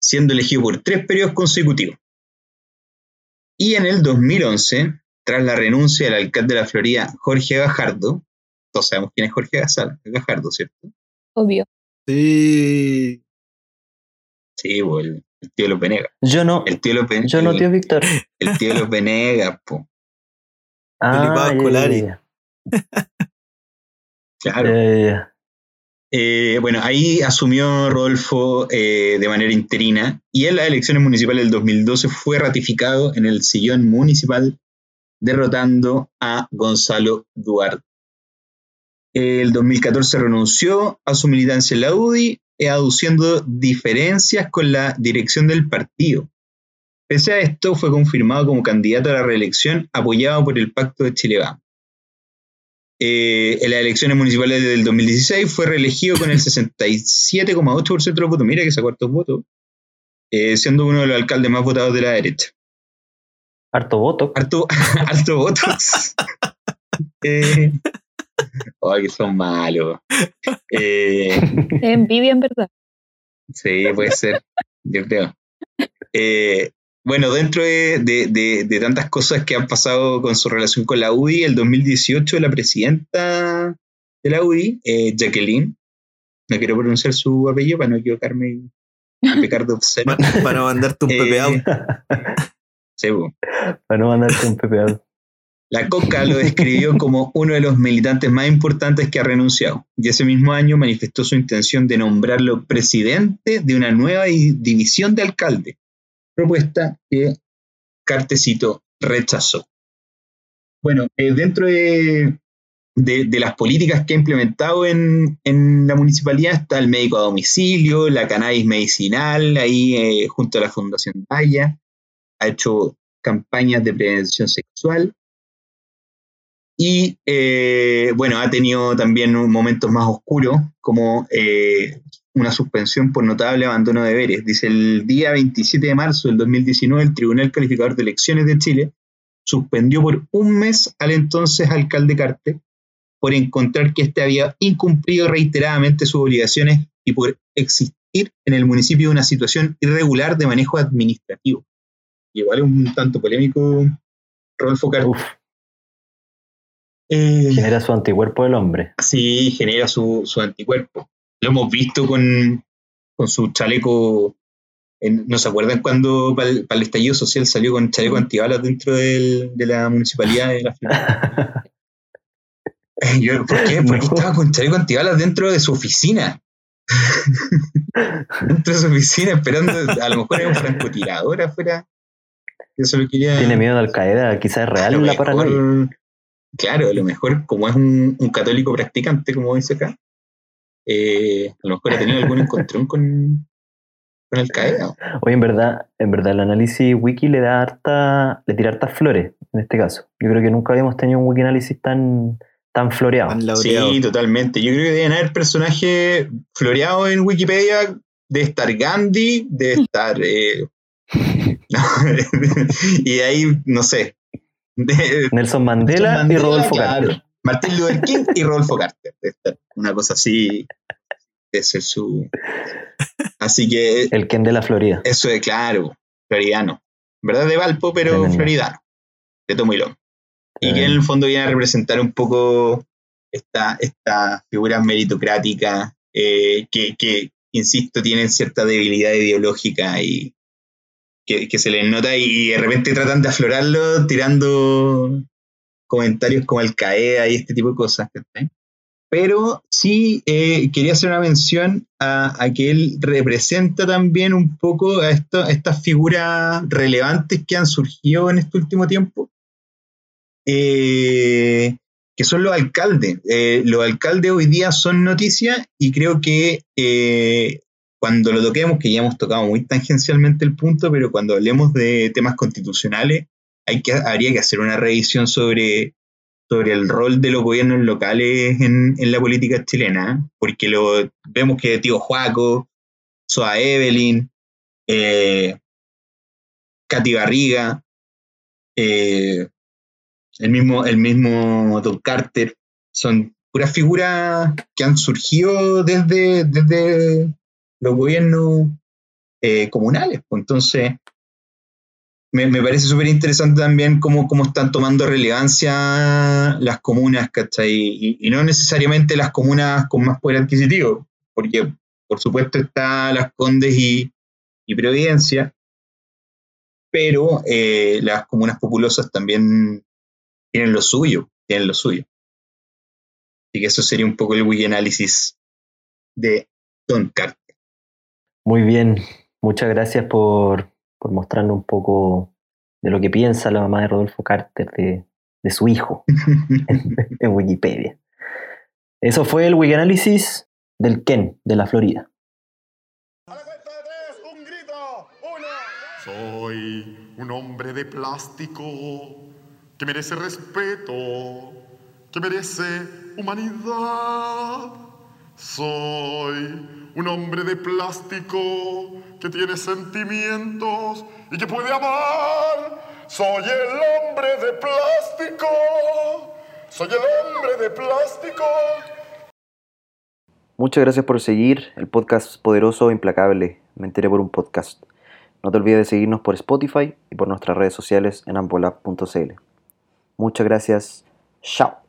siendo elegido por tres periodos consecutivos. Y en el 2011, tras la renuncia del alcalde de la Florida, Jorge Gajardo, todos sabemos quién es Jorge Gajardo, ¿cierto? Obvio. Sí. Sí, pues, el, tío López Venega. Yo no. El tío López Yo no, tío Víctor. El tío López Venega, po. Ah, Claro. Eh, bueno, ahí asumió Rodolfo eh, de manera interina y en las elecciones municipales del 2012 fue ratificado en el sillón municipal derrotando a Gonzalo Duarte. El 2014 renunció a su militancia en la UDI, eh, aduciendo diferencias con la dirección del partido. Pese a esto, fue confirmado como candidato a la reelección apoyado por el Pacto de Chile eh, en las elecciones municipales del 2016 fue reelegido con el 67,8% de los votos. Mira que sacó hartos votos. Eh, siendo uno de los alcaldes más votados de la derecha. Harto voto. Harto, harto votos. eh, que son malos. Eh, envidia en verdad. Sí, puede ser. Yo creo. Eh, bueno, dentro de, tantas cosas que han pasado con su relación con la UDI, el 2018 la presidenta de la UDI, eh, Jacqueline. No quiero pronunciar su apellido para no equivocarme y pecar de obsceno. Para no mandarte un pepe out. Sí. Para no mandarte un pepe out. La Coca lo describió como uno de los militantes más importantes que ha renunciado y ese mismo año manifestó su intención de nombrarlo presidente de una nueva di- división de alcalde, propuesta que Cartecito rechazó. Bueno, eh, dentro de, de- de las políticas que ha implementado en, en la municipalidad está el médico a domicilio, la cannabis medicinal, ahí eh, junto a la Fundación Daya, ha hecho campañas de prevención sexual y eh, bueno, ha tenido también momentos más oscuros, como eh, una suspensión por notable abandono de deberes. Dice, el día 27 de marzo del 2019, el Tribunal Calificador de Elecciones de Chile suspendió por un mes al entonces alcalde Carte por encontrar que éste había incumplido reiteradamente sus obligaciones y por existir en el municipio una situación irregular de manejo administrativo. Igual es un tanto polémico Rodolfo Carte. Eh, genera su anticuerpo del hombre. Sí, genera su, su anticuerpo. Lo hemos visto con, con su chaleco. en- ¿No se acuerdan cuando para el, para el estallido social salió con chaleco antibalas dentro del- de la municipalidad de la? Eh, yo, ¿Por qué? Porque No. estaba con chaleco antibalas dentro de su oficina. dentro de su oficina, esperando. A lo mejor era un francotirador afuera. Yo solo quería. Tiene miedo de Al Qaeda, quizás es real lo la paranoia. Claro, a lo mejor, como es un, un católico practicante, como dice acá, eh, a lo mejor ha tenido algún encontrón con, con Al Qaeda. Oye, en verdad, en verdad el análisis wiki le da harta, le tira hartas flores en este caso. Yo creo que nunca habíamos tenido un wiki análisis tan, tan floreado. Tan. Sí, totalmente. Yo creo que deben haber personajes floreados en Wikipedia. Debe estar Gandhi, debe estar. eh, y ahí, no sé. De- Nelson Mandela, y Rodolfo claro. Carter. Martín Luther King y Rodolfo Carter. Una cosa así. Debe ser su. Así que El Ken de la Florida. eso es claro, floridano. Verdad de Valpo, pero floridano. De tomo y. Y que en Eh, el fondo viene a representar un poco esta, esta figura meritocrática eh, que, que, insisto, tienen cierta debilidad ideológica y que, que se les nota y de repente tratan de aflorarlo tirando comentarios como Al Qaeda y este tipo de cosas. Pero sí eh, quería hacer una mención a, a que él representa también un poco a, esto- a estas figuras relevantes que han surgido en este último tiempo, eh, que son los alcaldes. Eh, los alcaldes hoy día son noticia y creo que eh, cuando lo toquemos, que ya hemos tocado muy tangencialmente el punto, pero cuando hablemos de temas constitucionales, hay que, habría que hacer una revisión sobre, sobre el rol de los gobiernos locales en, en la política chilena, porque lo, vemos que Tío Juaco, Soa Evelyn, eh, Katy Barriga, eh, el mismo, el mismo Don Carter, son puras figuras que han surgido desde, desde los gobiernos eh, comunales. pues. Entonces, me, parece súper interesante también cómo, cómo están tomando relevancia las comunas, ¿cachai? Y, y no necesariamente las comunas con más poder adquisitivo, porque por supuesto está Las Condes y, y Providencia, pero eh, las comunas populosas también tienen lo suyo, tienen lo suyo. Así que eso sería un poco el wiki análisis de Don Carter. Muy bien, muchas gracias por, por mostrarnos un poco de lo que piensa la mamá de Rodolfo Carter, de, de su hijo, en, en Wikipedia. Eso fue el wiki análisis del Ken de la Florida. A la cuenta de tres, un grito. Uno. Soy un hombre de plástico que merece respeto, que merece humanidad. Soy un hombre de plástico que tiene sentimientos y que puede amar. Soy el hombre de plástico. Soy el hombre de plástico. Muchas gracias por seguir el podcast poderoso e implacable. Me enteré por un podcast. No te olvides de seguirnos por Spotify y por nuestras redes sociales en ambolab.cl. Muchas gracias. Chao.